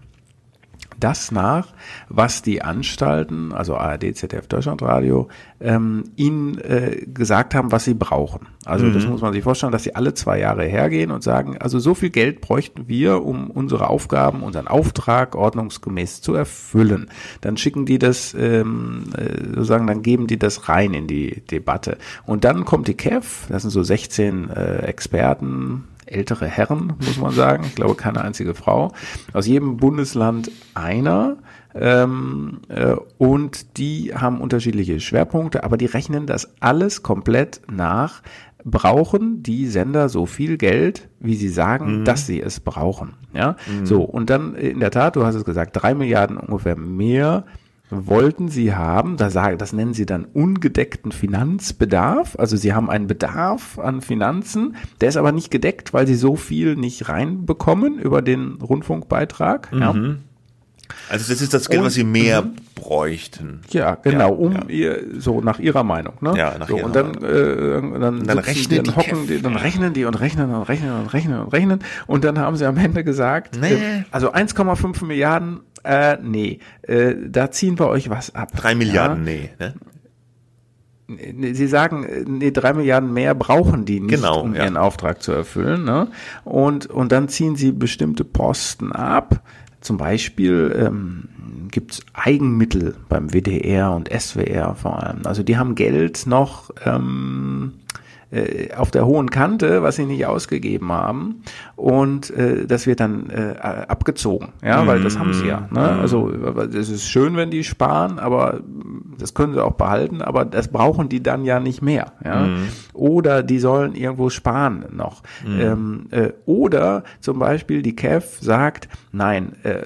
das nach, was die Anstalten, also ARD, ZDF, Deutschlandradio, ähm, ihnen äh, gesagt haben, was sie brauchen. Also mhm. das muss man sich vorstellen, dass sie alle zwei Jahre hergehen und sagen, also so viel Geld bräuchten wir, um unsere Aufgaben, unseren Auftrag ordnungsgemäß zu erfüllen. Dann schicken die das, ähm, äh, sozusagen, dann geben die das rein in die Debatte. Und dann kommt die KEF, das sind so 16 äh, Experten, ältere Herren, muss man sagen. Ich glaube, keine einzige Frau. Aus jedem Bundesland einer. Ähm, äh, und die haben unterschiedliche Schwerpunkte, aber die rechnen das alles komplett nach. Brauchen die Sender so viel Geld, wie sie sagen, mhm. dass sie es brauchen? Ja, mhm. so. Und dann in der Tat, du hast es gesagt, drei Milliarden ungefähr mehr wollten sie haben, da sagen, das nennen sie dann ungedeckten Finanzbedarf. Also sie haben einen Bedarf an Finanzen, der ist aber nicht gedeckt, weil sie so viel nicht reinbekommen über den Rundfunkbeitrag. Mhm. Ja. Also das ist das Geld, Und, was sie mehr mhm. bräuchten. Ja, genau, um ja. ihr so nach ihrer Meinung, ne? Ja, nach so, ihrer und dann, äh, dann, dann rechnen die, hocken die, dann rechnen die und rechnen und rechnen und rechnen und rechnen und dann haben sie am Ende gesagt, Nee. äh, also 1,5 Milliarden, äh, nee, äh, da ziehen wir euch was ab. Drei Milliarden, nee. Ne? Sie sagen, äh, nee, drei Milliarden mehr brauchen die nicht, Genau, um ja. ihren Auftrag zu erfüllen. Ne? Und, und dann ziehen sie bestimmte Posten ab. Zum Beispiel ähm, gibt es Eigenmittel beim WDR und SWR vor allem. Also die haben Geld noch ähm, äh, auf der hohen Kante, was sie nicht ausgegeben haben. Und äh, das wird dann äh, abgezogen. Ja, weil das haben sie ja. Ne? Also es ist schön, wenn die sparen, aber das können sie auch behalten, aber das brauchen die dann ja nicht mehr. Ja? Oder die sollen irgendwo sparen noch. Ähm, äh, oder zum Beispiel die KEF sagt, nein, äh,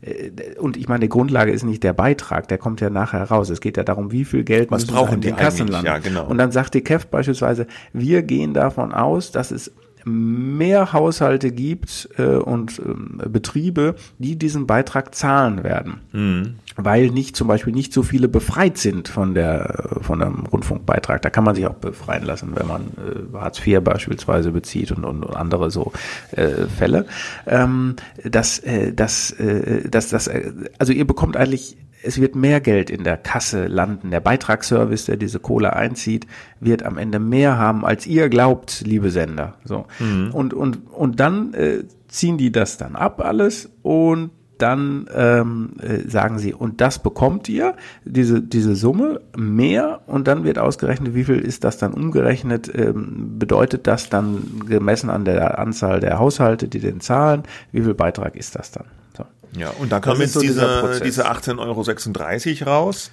äh, und ich meine, die Grundlage ist nicht der Beitrag, der kommt ja nachher raus. Es geht ja darum, wie viel Geld Was brauchen in die den Kassen eigentlich? landen. Ja, genau. Und dann sagt die KEF beispielsweise, wir gehen davon aus, dass es mehr Haushalte gibt äh, und ähm, Betriebe, die diesen Beitrag zahlen werden, Mhm. Weil nicht zum Beispiel nicht so viele befreit sind von der von einem Rundfunkbeitrag. Da kann man sich auch befreien lassen, wenn man äh, Hartz IV beispielsweise bezieht und, und, und andere so äh, Fälle. Ähm, dass äh, dass äh, dass das äh, also ihr bekommt eigentlich es wird mehr Geld in der Kasse landen. Der Beitragsservice, der diese Kohle einzieht, wird am Ende mehr haben, als ihr glaubt, liebe Sender. So. Und, und, und dann äh, ziehen die das dann ab alles und dann ähm, äh, sagen sie, und das bekommt ihr, diese, diese Summe, mehr, und dann wird ausgerechnet, wie viel ist das dann umgerechnet, ähm, bedeutet das dann gemessen an der Anzahl der Haushalte, die den zahlen, wie viel Beitrag ist das dann? So. Ja, und da ist jetzt so dieser diese, diese 18,36 Euro raus.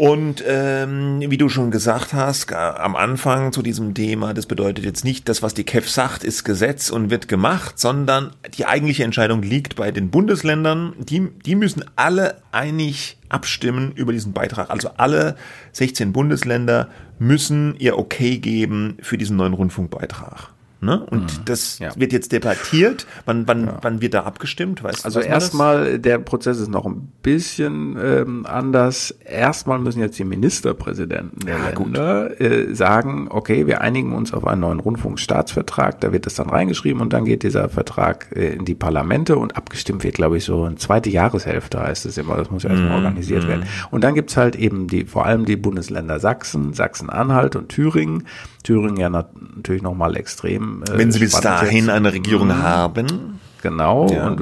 Und ähm, wie du schon gesagt hast, ga- am Anfang zu diesem Thema, das bedeutet jetzt nicht, das, was die KEF sagt, ist Gesetz und wird gemacht, sondern die eigentliche Entscheidung liegt bei den Bundesländern. Die, die müssen alle einig abstimmen über diesen Beitrag. Also alle 16 Bundesländer müssen ihr Okay geben für diesen neuen Rundfunkbeitrag. Ne? Und das Mhm. ja. wird jetzt debattiert. Wann, wann, wann wird da abgestimmt? Weißt, Also das? erstmal, der Prozess ist noch ein bisschen ähm, anders. Erstmal müssen jetzt die Ministerpräsidenten der Ja. Länder äh, sagen, okay, wir einigen uns auf einen neuen Rundfunkstaatsvertrag, da wird das dann reingeschrieben und dann geht dieser Vertrag äh, in die Parlamente und abgestimmt wird, glaube ich, so eine zweite Jahreshälfte heißt es immer, das muss ja Mhm, erstmal organisiert werden. Und dann gibt's halt eben die, vor allem die Bundesländer Sachsen, Sachsen-Anhalt und Thüringen. Thüringen ja nat natürlich nochmal extrem. Äh, Wenn sie bis dahin jetzt. eine Regierung haben. Genau, Ja. und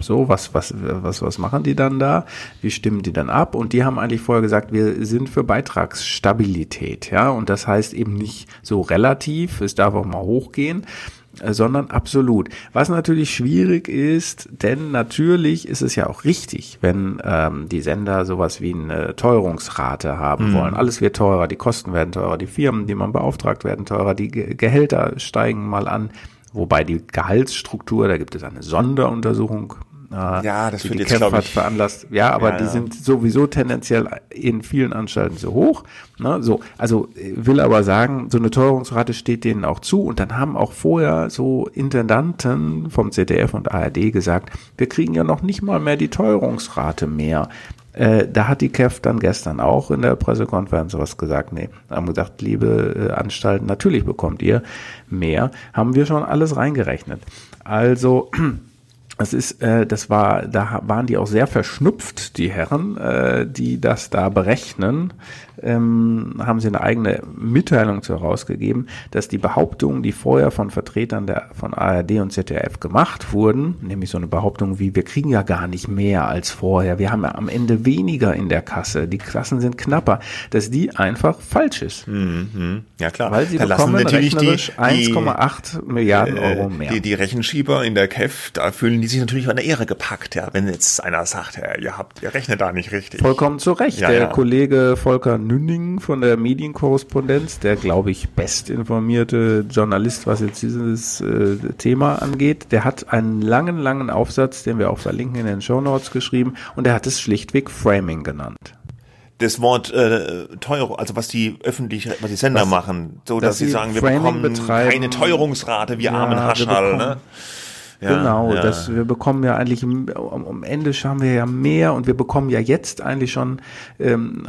so, was, was, was, was machen die dann da? Wie stimmen die dann ab? Und die haben eigentlich vorher gesagt, wir sind für Beitragsstabilität, ja, und das heißt eben nicht so relativ, es darf auch mal hochgehen, sondern absolut. Was natürlich schwierig ist, denn natürlich ist es ja auch richtig, wenn ähm, die Sender sowas wie eine Teuerungsrate haben wollen. Alles wird teurer, die Kosten werden teurer, die Firmen, die man beauftragt, werden teurer, die Ge Gehälter steigen mal an. Wobei die Gehaltsstruktur, da gibt es eine Sonderuntersuchung. Äh, Ja, das die wird jetzt, hat ich- veranlasst. Ja, aber Ja, die ja. sind sowieso tendenziell in vielen Anstalten so hoch. Ne? So, also äh, will aber sagen, so eine Teuerungsrate steht denen auch zu. Und dann haben auch vorher so Intendanten vom ZDF und ARD gesagt, wir kriegen ja noch nicht mal mehr die Teuerungsrate mehr. Äh, da hat die KEF dann gestern auch in der Pressekonferenz was gesagt. Nee, haben gesagt, liebe äh, Anstalten, natürlich bekommt ihr mehr. Haben wir schon alles reingerechnet. Also das ist, äh, das war, da waren die auch sehr verschnupft, die Herren, äh, die das da berechnen. Ähm, haben sie eine eigene Mitteilung zu herausgegeben, dass die Behauptungen, die vorher von Vertretern der von ARD und ZDF gemacht wurden, nämlich so eine Behauptung wie wir kriegen ja gar nicht mehr als vorher, wir haben ja am Ende weniger in der Kasse, die Kassen sind knapper, dass die einfach falsch ist, Mhm. Ja klar, weil sie da bekommen natürlich die, rechnerisch die, 1,8 Milliarden äh, Euro mehr. die, die Rechenschieber in der KEF, da fühlen die sich natürlich an der Ehre gepackt, ja. Wenn jetzt einer sagt, ja, ihr habt, ihr rechnet da nicht richtig. Vollkommen zu Recht. Ja, der ja. Kollege Volker Nünning von der Medienkorrespondenz, der, glaube ich, bestinformierte Journalist, was jetzt dieses äh, Thema angeht, der hat einen langen, langen Aufsatz, den wir auch verlinken in den Show Notes geschrieben, und er hat es schlichtweg Framing genannt. Das Wort äh, teuer, also was die öffentlich, was die Sender machen, so dass, dass sie sagen, wir Framing bekommen betreiben. keine Teuerungsrate, wir Ja, armen Haschall, ne? Ja, genau, ja. das, wir bekommen ja eigentlich, am, am Ende schauen wir ja mehr und wir bekommen ja jetzt eigentlich schon, ähm,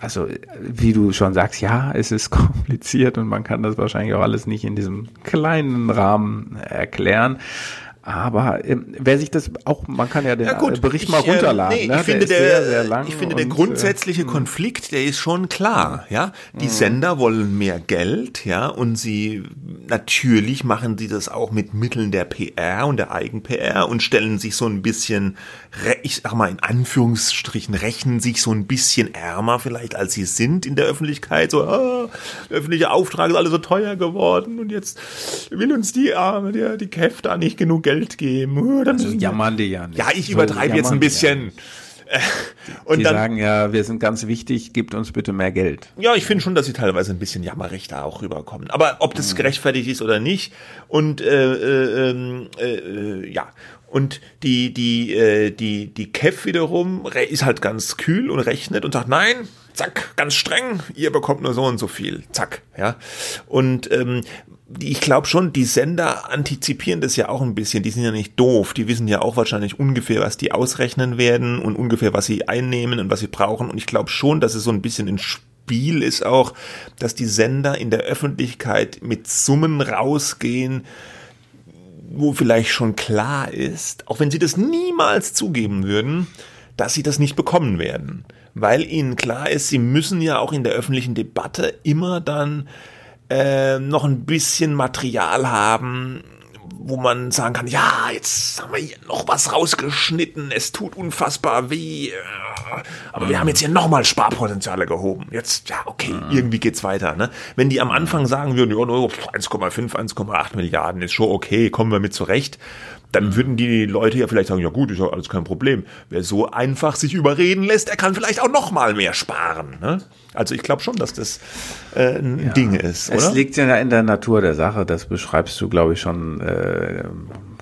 also wie du schon sagst, ja, es ist kompliziert und man kann das wahrscheinlich auch alles nicht in diesem kleinen Rahmen erklären. Aber ähm, wer sich das auch, man kann ja den Ja gut, äh, Bericht ich, mal äh, runterladen. nee, ne? ich finde, der, sehr, sehr lang ich finde der äh, grundsätzliche Konflikt, der ist schon klar, ja. Die Sender wollen mehr Geld, ja, und sie natürlich machen sie das auch mit Mitteln der PR und der Eigen-PR und stellen sich so ein bisschen, ich sag mal in Anführungsstrichen, rechnen sich so ein bisschen ärmer vielleicht, als sie sind in der Öffentlichkeit. So, ah, der öffentliche Auftrag ist alles so teuer geworden und jetzt will uns die Arme, die, die da nicht genug Geld geben. Oh, dann Also jammern die ja nicht. ja, ich So übertreibe jetzt ein bisschen. Äh, Ja. Und die dann, sagen ja, wir sind ganz wichtig, gebt uns bitte mehr Geld. ja, ich finde schon, dass sie teilweise ein bisschen jammerig da auch rüberkommen. Aber ob das gerechtfertigt ist oder nicht. Und äh, äh, ähm, äh, äh, ja. Und die, die, äh, die, die KEF wiederum ist halt ganz kühl und rechnet und sagt, nein, zack, ganz streng, ihr bekommt nur so und so viel. Zack, ja. Und ähm, ich glaube schon, die Sender antizipieren das ja auch ein bisschen. Die sind ja nicht doof. Die wissen ja auch wahrscheinlich ungefähr, was die ausrechnen werden und ungefähr, was sie einnehmen und was sie brauchen. Und ich glaube schon, dass es so ein bisschen ein Spiel ist auch, dass die Sender in der Öffentlichkeit mit Summen rausgehen, wo vielleicht schon klar ist, auch wenn sie das niemals zugeben würden, dass sie das nicht bekommen werden. Weil ihnen klar ist, sie müssen ja auch in der öffentlichen Debatte immer dann äh, noch ein bisschen Material haben, wo man sagen kann, ja, jetzt haben wir hier noch was rausgeschnitten, es tut unfassbar weh, aber wir haben jetzt hier nochmal Sparpotenziale gehoben. Jetzt, ja, okay, irgendwie geht's weiter. Ne? Wenn die am Anfang sagen würden, ja, nur 1,5, 1,8 Milliarden ist schon okay, kommen wir mit zurecht, dann würden die Leute ja vielleicht sagen, ja gut, ist ja alles kein Problem. Wer so einfach sich überreden lässt, der kann vielleicht auch noch mal mehr sparen. Ne? Also ich glaube schon, dass das äh, ein Ding ist, Es oder? liegt ja in der Natur der Sache, das beschreibst du, glaube ich, schon äh,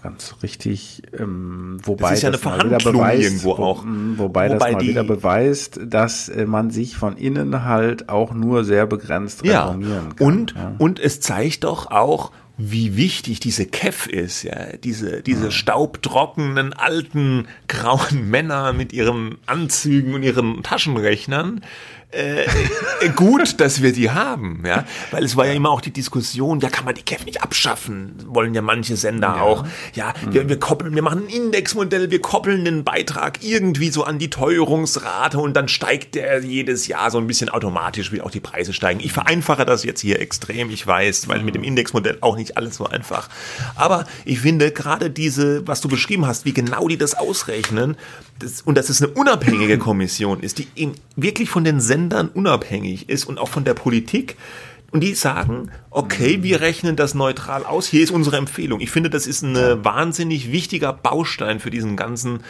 ganz richtig. Ähm, wobei Das ist ja eine wieder Verhandlung beweist, irgendwo auch. Wobei, Wobei das mal wieder beweist, dass äh, man sich von innen halt auch nur sehr begrenzt Ja, reformieren kann. und, ja. und es zeigt doch auch, wie wichtig diese KEF ist, ja, diese, diese staubtrockenen, alten, grauen Männer mit ihren Anzügen und ihren Taschenrechnern, äh, äh, gut, dass wir die haben, ja, weil es war ja immer auch die Diskussion, ja, kann man die KEF nicht abschaffen, wollen ja manche Sender auch, ja, wir, wir koppeln, wir machen ein Indexmodell, wir koppeln den Beitrag irgendwie so an die Teuerungsrate und dann steigt der jedes Jahr so ein bisschen automatisch, wie auch die Preise steigen. Ich vereinfache das jetzt hier extrem, ich weiß, weil mit dem Indexmodell auch nicht alles so einfach. Aber ich finde gerade diese, was du beschrieben hast, wie genau die das ausrechnen, das, und dass es eine unabhängige Kommission ist, die eben wirklich von den Sendern unabhängig ist und auch von der Politik. Und die sagen, okay, wir rechnen das neutral aus, hier ist unsere Empfehlung. Ich finde, das ist ein wahnsinnig wichtiger Baustein für diesen ganzen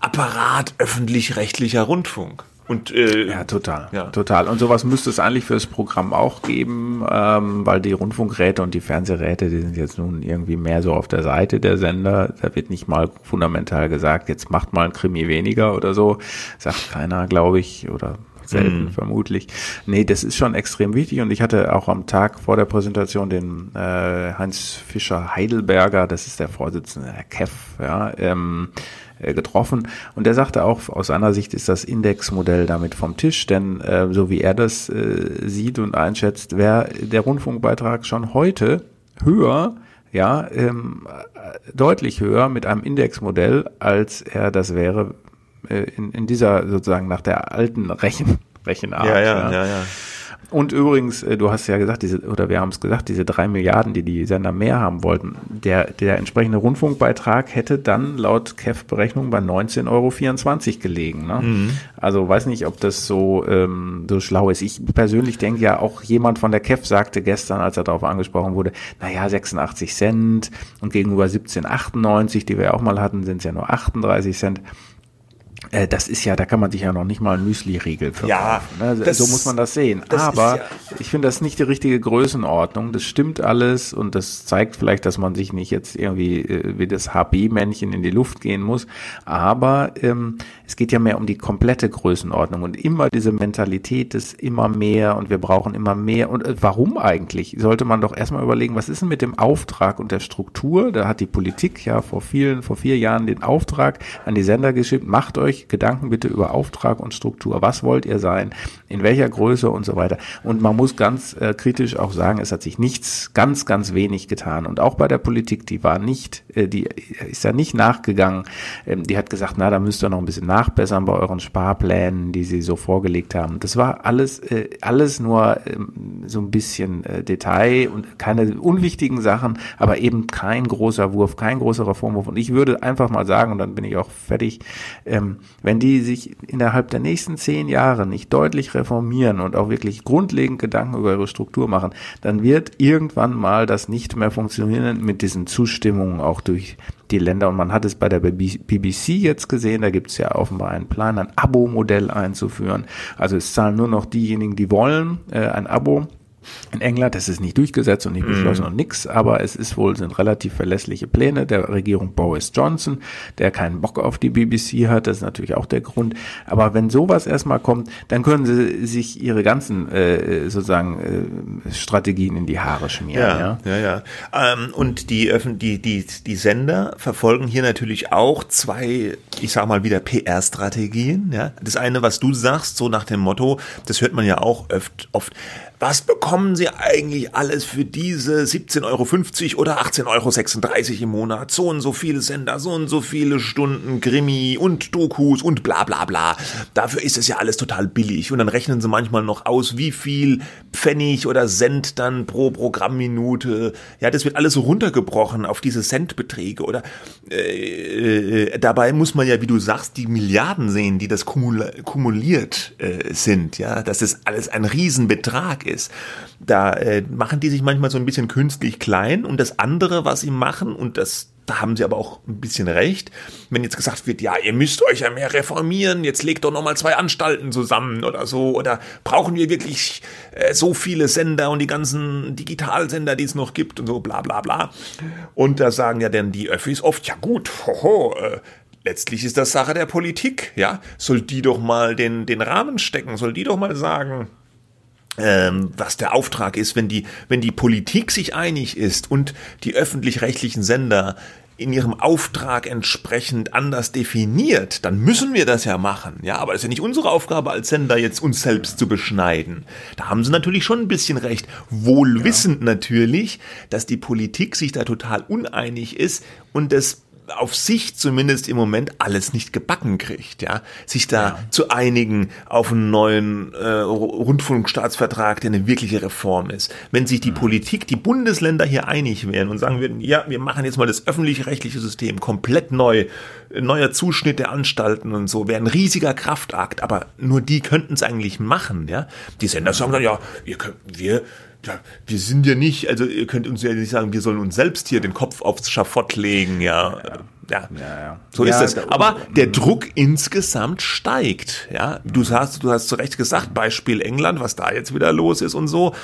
Apparat öffentlich-rechtlicher Rundfunk. Und äh, Ja, total. Ja. Total. Und sowas müsste es eigentlich fürs Programm auch geben, ähm, weil die Rundfunkräte und die Fernsehräte, die sind jetzt nun irgendwie mehr so auf der Seite der Sender. Da wird nicht mal fundamental gesagt, jetzt macht mal ein Krimi weniger oder so. Sagt keiner, glaube ich, oder selten vermutlich. Nee, das ist schon extrem wichtig und ich hatte auch am Tag vor der Präsentation den äh, Heinz Fischer Heidelberger, das ist der Vorsitzende der KEF, ja, ähm, äh, getroffen und der sagte auch, aus seiner Sicht ist das Indexmodell damit vom Tisch, denn äh, so wie er das äh, sieht und einschätzt, wäre der Rundfunkbeitrag schon heute höher, ja, ähm, äh, deutlich höher mit einem Indexmodell, als er das wäre äh, in, in dieser sozusagen nach der alten Rechen, Rechenart. ja, ja, ja, ja. Und übrigens, äh, du hast ja gesagt, diese, oder wir haben es gesagt, diese drei Milliarden, die die Sender mehr haben wollten, der, der entsprechende Rundfunkbeitrag hätte dann laut KEF-Berechnung bei 19,24 Euro gelegen. Ne? Mhm. Also weiß nicht, ob das so, ähm, so schlau ist. Ich persönlich denke ja, auch jemand von der KEF sagte gestern, als er darauf angesprochen wurde, naja, 86 Cent und gegenüber 17,98, die wir ja auch mal hatten, sind es ja nur 38 Cent. Äh, das ist ja, da kann man sich ja noch nicht mal ein Müsli-Riegel für Ja, ne? So muss man das sehen. das Aber ja- ich finde das nicht die richtige Größenordnung. Das stimmt alles und das zeigt vielleicht, dass man sich nicht jetzt irgendwie äh, wie das HB-Männchen in die Luft gehen muss. Aber ähm, es geht ja mehr um die komplette Größenordnung und immer diese Mentalität des immer mehr und wir brauchen immer mehr. Und äh, warum eigentlich? Sollte man doch erstmal überlegen, was ist denn mit dem Auftrag und der Struktur? Da hat die Politik ja vor vielen, vor vier Jahren den Auftrag an die Sender geschickt. Macht euch Gedanken bitte über Auftrag und Struktur. Was wollt ihr sein? In welcher Größe und so weiter? Und man muss ganz äh, kritisch auch sagen, es hat sich nichts, ganz, ganz wenig getan. Und auch bei der Politik, die war nicht, äh, die ist ja nicht nachgegangen. Ähm, die hat gesagt, na, da müsst ihr noch ein bisschen nachbessern bei euren Sparplänen, die sie so vorgelegt haben. Das war alles, äh, alles nur ähm, so ein bisschen äh, Detail und keine unwichtigen Sachen, aber eben kein großer Wurf, kein großer Reformwurf. Und ich würde einfach mal sagen, und dann bin ich auch fertig, ähm, wenn die sich innerhalb der nächsten zehn Jahre nicht deutlich reformieren und auch wirklich grundlegend Gedanken über ihre Struktur machen, dann wird irgendwann mal das nicht mehr funktionieren mit diesen Zustimmungen auch durch die Länder. Und man hat es bei der BBC jetzt gesehen, da gibt es ja offenbar einen Plan, ein Abo-Modell einzuführen. Also es zahlen nur noch diejenigen, die wollen, äh, ein Abo. In England, das ist nicht durchgesetzt und nicht beschlossen und nix, aber es ist wohl, sind relativ verlässliche Pläne der Regierung Boris Johnson, der keinen Bock auf die BBC hat, das ist natürlich auch der Grund. Aber wenn sowas erstmal kommt, dann können sie sich ihre ganzen äh, sozusagen äh, Strategien in die Haare schmieren. Ja, Ja, ja, ja. Ähm, und die, Öffn die, die, die Sender verfolgen hier natürlich auch zwei, ich sag mal wieder PR-Strategien. Ja? Das eine, was du sagst, so nach dem Motto, das hört man ja auch oft, oft was bekommen Sie eigentlich alles für diese 17,50 Euro oder 18,36 Euro im Monat? So und so viele Sender, so und so viele Stunden Krimi und Dokus und bla bla bla. Dafür ist es ja alles total billig. Und dann rechnen sie manchmal noch aus, wie viel Pfennig oder Cent dann pro Programmminute. Ja, das wird alles so runtergebrochen auf diese Centbeträge. Oder äh, äh, dabei muss man ja, wie du sagst, die Milliarden sehen, die das kumula kumuliert äh, sind. Ja, dass das alles ein Riesenbetrag ist. Da äh, machen die sich manchmal so ein bisschen künstlich klein. Und das andere, was sie machen, und das da haben sie aber auch ein bisschen recht, wenn jetzt gesagt wird, ja, ihr müsst euch ja mehr reformieren, jetzt legt doch nochmal zwei Anstalten zusammen oder so, oder brauchen wir wirklich äh, so viele Sender und die ganzen Digitalsender, die es noch gibt und so, bla bla bla. Und da sagen ja dann die Öffis oft, ja gut, hoho, äh, letztlich ist das Sache der Politik, ja, soll die doch mal den, den Rahmen stecken, soll die doch mal sagen, ähm, was der Auftrag ist, wenn die, wenn die Politik sich einig ist und die öffentlich-rechtlichen Sender in ihrem Auftrag entsprechend anders definiert, dann müssen wir das ja machen. Ja, aber es ist ja nicht unsere Aufgabe als Sender, jetzt uns selbst zu beschneiden. Da haben sie natürlich schon ein bisschen recht. Wohl wissend natürlich, dass die Politik sich da total uneinig ist und das auf sich zumindest im Moment alles nicht gebacken kriegt, ja, sich da ja. zu einigen auf einen neuen äh, Rundfunkstaatsvertrag, der eine wirkliche Reform ist. Wenn sich die mhm. Politik, die Bundesländer hier einig wären und sagen würden, ja, wir machen jetzt mal das öffentlich-rechtliche System komplett neu, neuer Zuschnitt der Anstalten und so, wäre ein riesiger Kraftakt, aber nur die könnten es eigentlich machen, ja. Die Sender sagen dann, ja, wir können, wir ja, wir sind ja nicht, also ihr könnt uns ja nicht sagen, wir sollen uns selbst hier den Kopf aufs Schafott legen, ja. Ja, ja. ja, ja. so ist das. Aber der Druck insgesamt steigt, ja. Du hast, du hast zu Recht gesagt, Beispiel England, was da jetzt wieder los ist und so.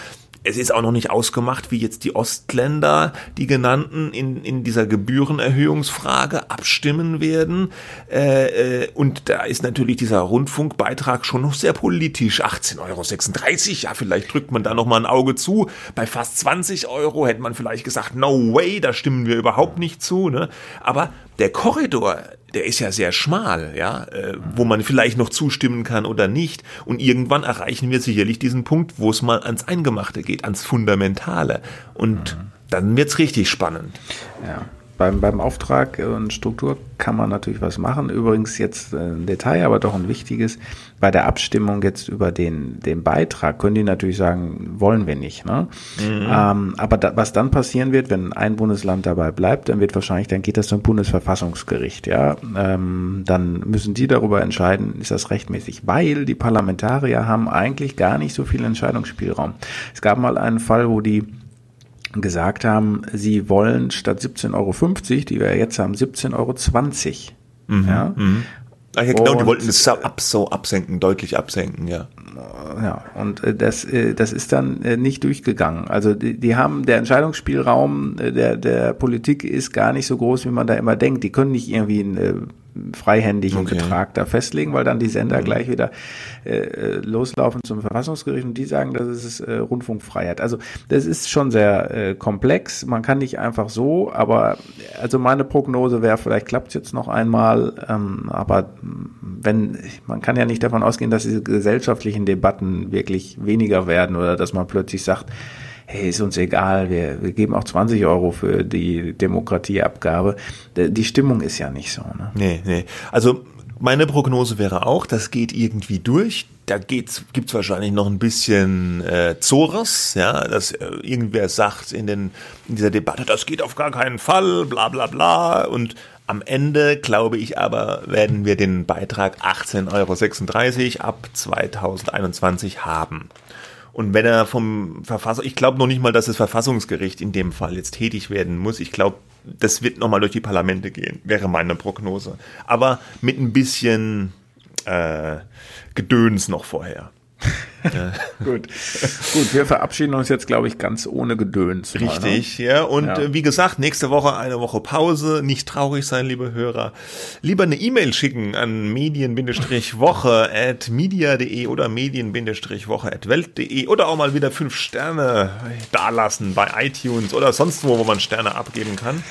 Es ist auch noch nicht ausgemacht, wie jetzt die Ostländer, die genannten, in, in dieser Gebührenerhöhungsfrage abstimmen werden. Äh, äh, und da ist natürlich dieser Rundfunkbeitrag schon noch sehr politisch. 18,36 Euro, ja, vielleicht drückt man da noch mal ein Auge zu. Bei fast 20 Euro hätte man vielleicht gesagt, no way, da stimmen wir überhaupt nicht zu. Ne? Aber der Korridor, der ist ja sehr schmal, ja, äh, wo man vielleicht noch zustimmen kann oder nicht. Und irgendwann erreichen wir sicherlich diesen Punkt, wo es mal ans Eingemachte geht, ans Fundamentale. Und mhm. dann wird's richtig spannend. Ja. Beim, beim Auftrag und Struktur kann man natürlich was machen. Übrigens jetzt ein Detail, aber doch ein wichtiges. Bei der Abstimmung jetzt über den, den Beitrag können die natürlich sagen, wollen wir nicht. Ne? Mhm. Ähm, aber da, was dann passieren wird, wenn ein Bundesland dabei bleibt, dann wird wahrscheinlich, dann geht das zum Bundesverfassungsgericht. Ja, ähm, Dann müssen die darüber entscheiden, ist das rechtmäßig. Weil die Parlamentarier haben eigentlich gar nicht so viel Entscheidungsspielraum. Es gab mal einen Fall, wo die gesagt haben, sie wollen statt 17,50 Euro, die wir jetzt haben, 17,20 Euro. Mhm, ja? Mhm. Ach ja, genau, und, die wollten es ab, so absenken, deutlich absenken, ja. Ja, und äh, das, äh, das ist dann äh, nicht durchgegangen. Also die, die haben, der Entscheidungsspielraum der, der Politik ist gar nicht so groß, wie man da immer denkt. Die können nicht irgendwie ein freihändigen okay. Betrag da festlegen, weil dann die Sender mhm. gleich wieder äh, loslaufen zum Verfassungsgericht und die sagen, das ist äh, Rundfunkfreiheit. Also das ist schon sehr äh, komplex. Man kann nicht einfach so, aber also meine Prognose wäre, vielleicht klappt es jetzt noch einmal, ähm, aber wenn man kann ja nicht davon ausgehen, dass diese gesellschaftlichen Debatten wirklich weniger werden oder dass man plötzlich sagt, hey, ist uns egal, wir, wir geben auch 20 Euro für die Demokratieabgabe. Die Stimmung ist ja nicht so. Ne? Nee, nee. Also meine Prognose wäre auch, das geht irgendwie durch. Da geht's, gibt's wahrscheinlich noch ein bisschen äh, Zores, ja, dass äh, irgendwer sagt in, den, in dieser Debatte, das geht auf gar keinen Fall, bla bla bla. Und am Ende, glaube ich aber, werden wir den Beitrag 18,36 Euro ab 2021 haben. Und wenn er vom Verfassung, ich glaube noch nicht mal, dass das Verfassungsgericht in dem Fall jetzt tätig werden muss. Ich glaube, das wird nochmal durch die Parlamente gehen, wäre meine Prognose. Aber mit ein bisschen äh, Gedöns noch vorher. Gut. Gut, wir verabschieden uns jetzt, glaube ich, ganz ohne Gedöns. Richtig, mal, ne? ja. Und ja. Äh, wie gesagt, nächste Woche eine Woche Pause. Nicht traurig sein, liebe Hörer. Lieber eine E-Mail schicken an medien-woche at media.de oder medien-woche at welt.de oder auch mal wieder fünf Sterne dalassen bei iTunes oder sonst wo, wo man Sterne abgeben kann.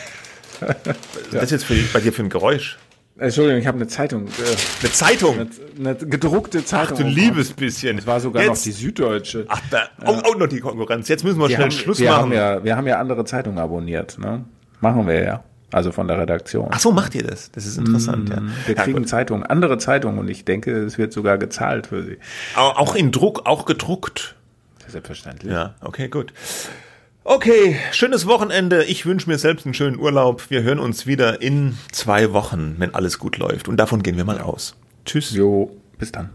Was ist jetzt für, bei dir für ein Geräusch? Entschuldigung, ich habe eine Zeitung. Äh, eine Zeitung? Eine, eine, gedruckte Zeitung. Ach du liebes bisschen. Es war sogar Jetzt. noch die Süddeutsche. Ach, da, oh, oh, noch die Konkurrenz. Jetzt müssen wir, wir schnell haben, Schluss wir machen. Haben ja, wir haben ja andere Zeitungen abonniert. Ne? Machen wir ja. Also von der Redaktion. Ach so, macht ihr das? Das ist interessant, mm, ja. Wir kriegen ja, Zeitungen, andere Zeitungen und ich denke, es wird sogar gezahlt für sie. Auch in Druck, auch gedruckt. Selbstverständlich. Ja, okay, gut. Okay, schönes Wochenende. Ich wünsche mir selbst einen schönen Urlaub. Wir hören uns wieder in zwei Wochen, wenn alles gut läuft. Und davon gehen wir mal aus. Tschüss. Jo, bis dann.